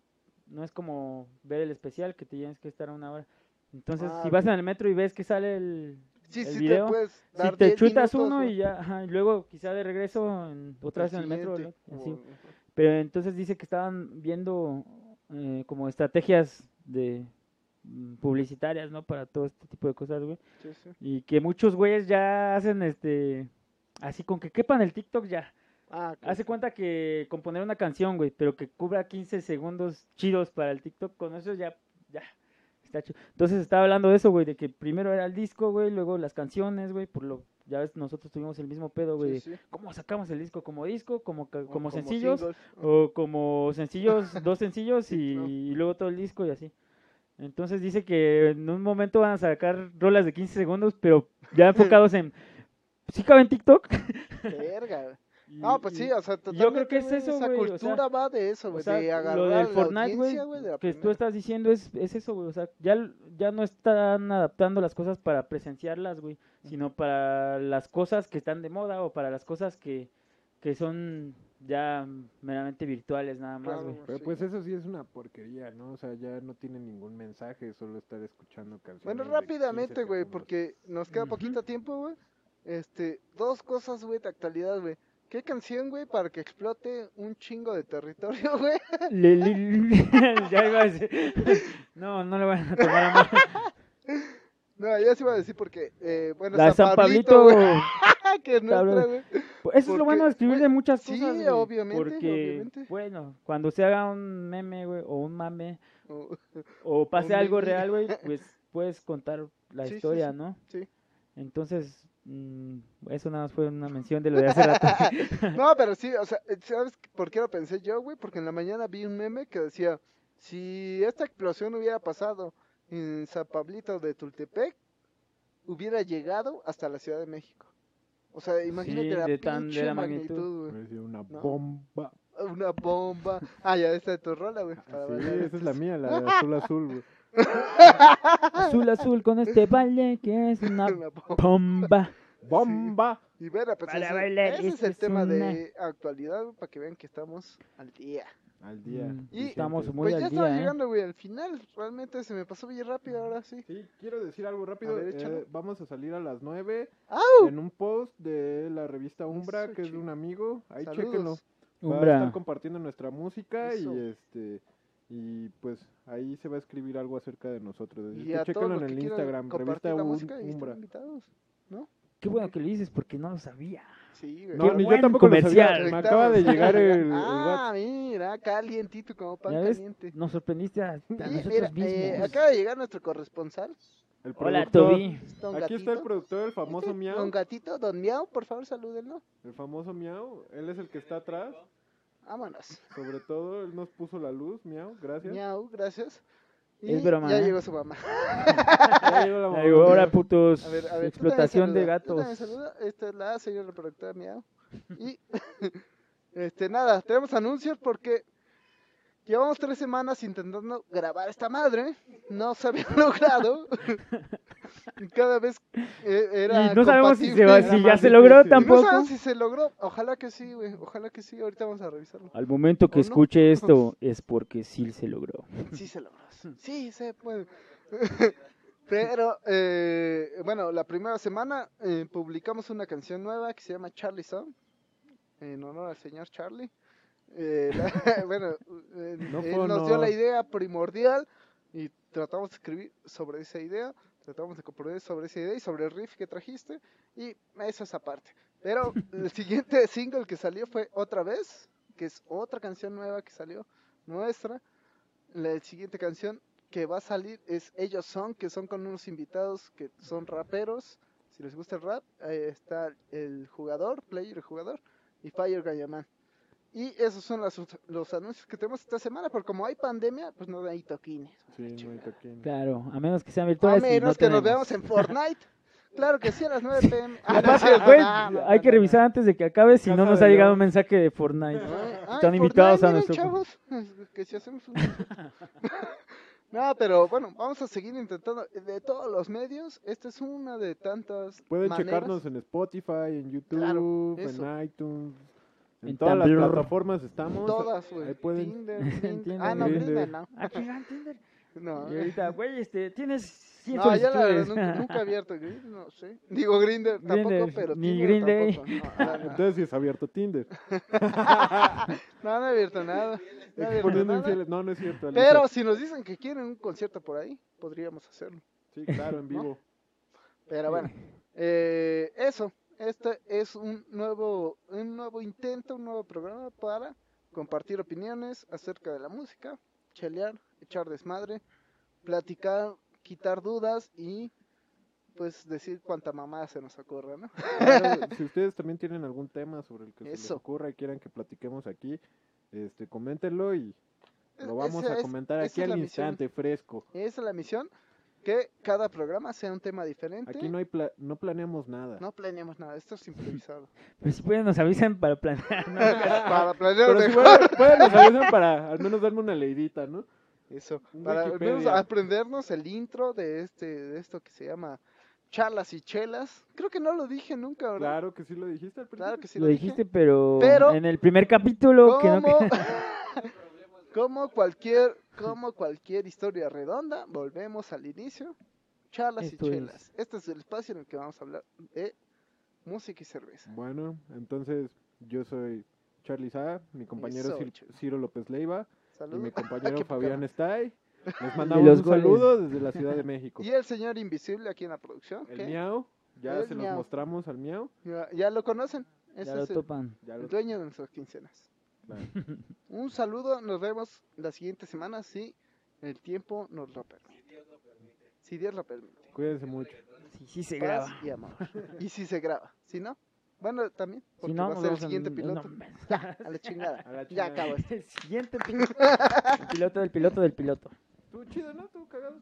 no es como ver el especial que te tienes que estar una hora. Entonces, Ah, si vas en el metro y ves que sale el... Sí, el sí video, te Si te 10 chutas minutos, uno y ya, ajá, y luego quizá de regreso en- otra vez en el metro, Pero entonces dice que estaban viendo eh, como estrategias de mm, publicitarias, ¿no? Para todo este tipo de cosas, güey. sí, sí. Y que muchos güeyes ya hacen este así con que quepan el TikTok ya. Ah. Hace cuenta que componer una canción, güey, pero que cubra 15 segundos chidos para el TikTok, con eso ya ya Está chido. Entonces estaba hablando de eso, güey, de que primero era el disco, güey, luego las canciones, güey, por lo ya ves, nosotros tuvimos el mismo pedo, güey. Sí, sí. ¿Cómo sacamos el disco? ¿Como disco? ¿Como, ca- O como sencillos? singles. O como sencillos, dos sencillos y, luego todo el disco y así. Entonces dice que en un momento van a sacar rolas de 15 segundos, pero ya enfocados en... ¿Sí cabe en TikTok? Verga, No, pues sí, o sea, yo creo que es eso, Esa güey, o sea, cultura va de eso, o güey, sea, de agarrar lo del Fortnite, güey, que tú primera. estás diciendo es, es eso, güey. O sea, ya, ya no están adaptando las cosas para presenciarlas, güey, sino para las cosas que están de moda o para las cosas que, que son ya meramente virtuales nada más, Claro, güey. Pero Sí. pues eso sí es una porquería, ¿no? O sea, ya no tiene ningún mensaje, solo estar escuchando canciones. Bueno, de 15 rápidamente, güey, porque nos queda Ujú. poquito tiempo, güey. Este, dos cosas, güey, de actualidad, güey. ¿Qué canción, güey, para que explote un chingo de territorio, güey? Ya iba a decir. No, no le van a tomar a mal. No, ya se iba a decir porque, eh, bueno, La de San Pablito, que es nuestra, güey. Pues Eso es lo bueno de escribir de muchas sí, cosas, güey, obviamente, Porque, obviamente. bueno, cuando se haga un meme, güey, o un mame, o pase algo meme. real, güey, pues puedes contar la Sí, sí, historia, sí. ¿no? Sí. Entonces, eso nada más fue una mención de lo de hace rato. No, pero sí, o sea, ¿sabes por qué lo pensé yo, güey? Porque en la mañana vi un meme que decía, si esta explosión hubiera pasado en San Pablito de Tultepec, hubiera llegado hasta la Ciudad de México. O sea, imagínate Sí, la de tan- de pinche la magnitud. magnitud, güey. Una ¿No? bomba. Una bomba. Ah, ya está de tu rola, güey. Sí, esa es la mía, la de azul azul, güey. Azul, azul con este baile que es una Una bomba. bomba. ¡Bomba! Y vera, pues ese, bailar, ese es el es tema una- de actualidad, para que vean que estamos al día. Al día. Mm, Y- estamos muy Pues ya al estaba día, ¿eh? llegando, güey, al final. Realmente se me pasó bien rápido ahora sí. Sí, quiero decir algo rápido. A ver, eh, vamos a salir a las 9 ¡Au! en un post de la revista Umbra, Eso, que es de un amigo. Ahí Saludos. chéquenlo. Va a Umbra. estar compartiendo nuestra música Eso. y este y pues ahí se va a escribir algo acerca de nosotros. Y a los en el Instagram, revista la Un- música están Umbra. invitados. Qué bueno que lo dices porque no lo sabía. Sí, güey. No, Qué ni yo tampoco lo sabía. comercial. Me acaba de llegar el, el Ah, mira, calientito como pan caliente. Nos sorprendiste a, a Y nosotros mira, mismos. eh, acaba de llegar nuestro corresponsal. El Hola. Toby. Aquí está el productor, el famoso Este, Miau. Don Gatito, Don Miau, por favor, salúdenlo. El famoso Miau. Él es el que está atrás. Vámonos. Sobre todo, él nos puso la luz, Miau. Gracias. Miau, gracias. Y Es broma, ya ¿eh? llegó su mamá. Ya llegó la mamá. Ahora putos, A ver, a ver, explotación de gatos. también saluda. Esta es la señora reproductora Miau. Y, este, nada, tenemos anuncios porque llevamos tres semanas intentando grabar esta madre. No se había logrado. Y Cada vez eh, era Y no sabemos si, se va- si ya se logró difícil. Y no tampoco. sabemos si se logró. Ojalá que sí, güey. Ojalá que sí. Ahorita vamos a revisarlo. Al momento que ¿O no? escuche esto es porque sí se logró. Sí se logró. Sí se puede. Pero, eh, bueno, la primera semana eh, publicamos una canción nueva que se llama Charlie Song, en honor al señor Charlie. Eh, la- bueno, eh, No él fue nos dio la idea primordial y tratamos de escribir sobre esa idea, tratamos de componer sobre esa idea y sobre el riff que trajiste, y eso es aparte. Pero el siguiente single que salió fue Otra vez, que es otra canción nueva que salió, nuestra. La siguiente canción que va a salir es Ellos Son, que son con unos invitados que son raperos. Si les gusta el rap, ahí está el jugador, player el jugador, y Fire Gayaman. Y esos son las- los anuncios que tenemos esta semana, porque como hay pandemia, pues no hay toquines. Sí, no hay toquín. Claro, a menos que sean A virtuales. y menos no que nos tenemos. veamos en Fortnite. Claro que sí, a las 9 pm. Ah, Además, hay que no. revisar antes de que acabe si no nos ha llegado un mensaje de Fortnite. Ay, ay, Están invitados a Fortnite, nuestro- miren, chavos, que si hacemos un... No, pero bueno, vamos a seguir intentando de todos los medios. Esta es una de tantas Pueden maneras. checarnos en Spotify, en YouTube, Claro, en iTunes. En, En todas las Tumblr. plataformas estamos. Todas, güey. Ahí pueden. Tinder, En Tinder. Tinder, Ah, no, Grindr. Grindr no. Aquí va Tinder. No, Y ahorita, güey, este, tienes 100 no ya la verdad, nunca, nunca he abierto Grindr, no sé. Digo Grindr tampoco, Grindr, pero ni Tinder Green Day. tampoco. No, no, no. Entonces si es abierto Tinder. No, no he abierto nada. No he abierto nada. infieles. No, no es cierto. Alicia. Pero si nos dicen que quieren un concierto por ahí, podríamos hacerlo. Sí, claro, en vivo. Pero bueno, eh, eso. Este es un nuevo, un nuevo intento, un nuevo programa para compartir opiniones acerca de la música, chelear, echar desmadre, platicar, quitar dudas y pues decir cuánta mamá se nos ocurra, ¿no? Claro, si ustedes también tienen algún tema sobre el que se les ocurra y quieran que platiquemos aquí, este, coméntenlo y lo vamos esa a comentar aquí al misión. instante, fresco. Esa es la misión, que cada programa sea un tema diferente. Aquí no hay pla- no planeamos nada. No planeamos nada, esto es improvisado. Pero si pueden nos avisan para planear, ¿no? Para planear Pero si mejor. pueden, pueden nos avisan para al menos darme una leidita, ¿no? Eso, Un para al menos aprendernos el intro de este, de esto que se llama charlas y chelas. Creo que no lo dije nunca, ¿verdad? Claro que sí lo dijiste al principio. Claro que sí lo dije. dijiste, pero, Pero- en el primer capítulo que no Como, que- como cualquier, como cualquier historia redonda, volvemos al inicio. Charlas Esto y es. chelas. Este es el espacio en el que vamos a hablar de música y cerveza. Bueno, entonces yo soy Charlie Sá, mi compañero. Ciro López Leiva y Saludos. mi compañero Fabián ahí. Les mandamos los un goles. saludo desde la Ciudad de México. Y el señor invisible aquí en la producción. El ¿qué? miau, ya El se miau. los mostramos al miau. Ya, ya lo conocen. ya lo es el, topan. Ya el dueño de nuestras quincenas. Claro. Un saludo, nos vemos la siguiente semana si el tiempo nos lo permite. Si Dios lo permite. Cuídense mucho. Sí, sí se Paz graba. y amor. Y si se graba. Si no, bueno, también. Porque Si no, va a ser el siguiente no, piloto. no, Ya, a la chingada. A la Ya acabo. El siguiente piloto. El piloto del piloto del piloto. Estuvo chido, ¿no? Estuvo cagado.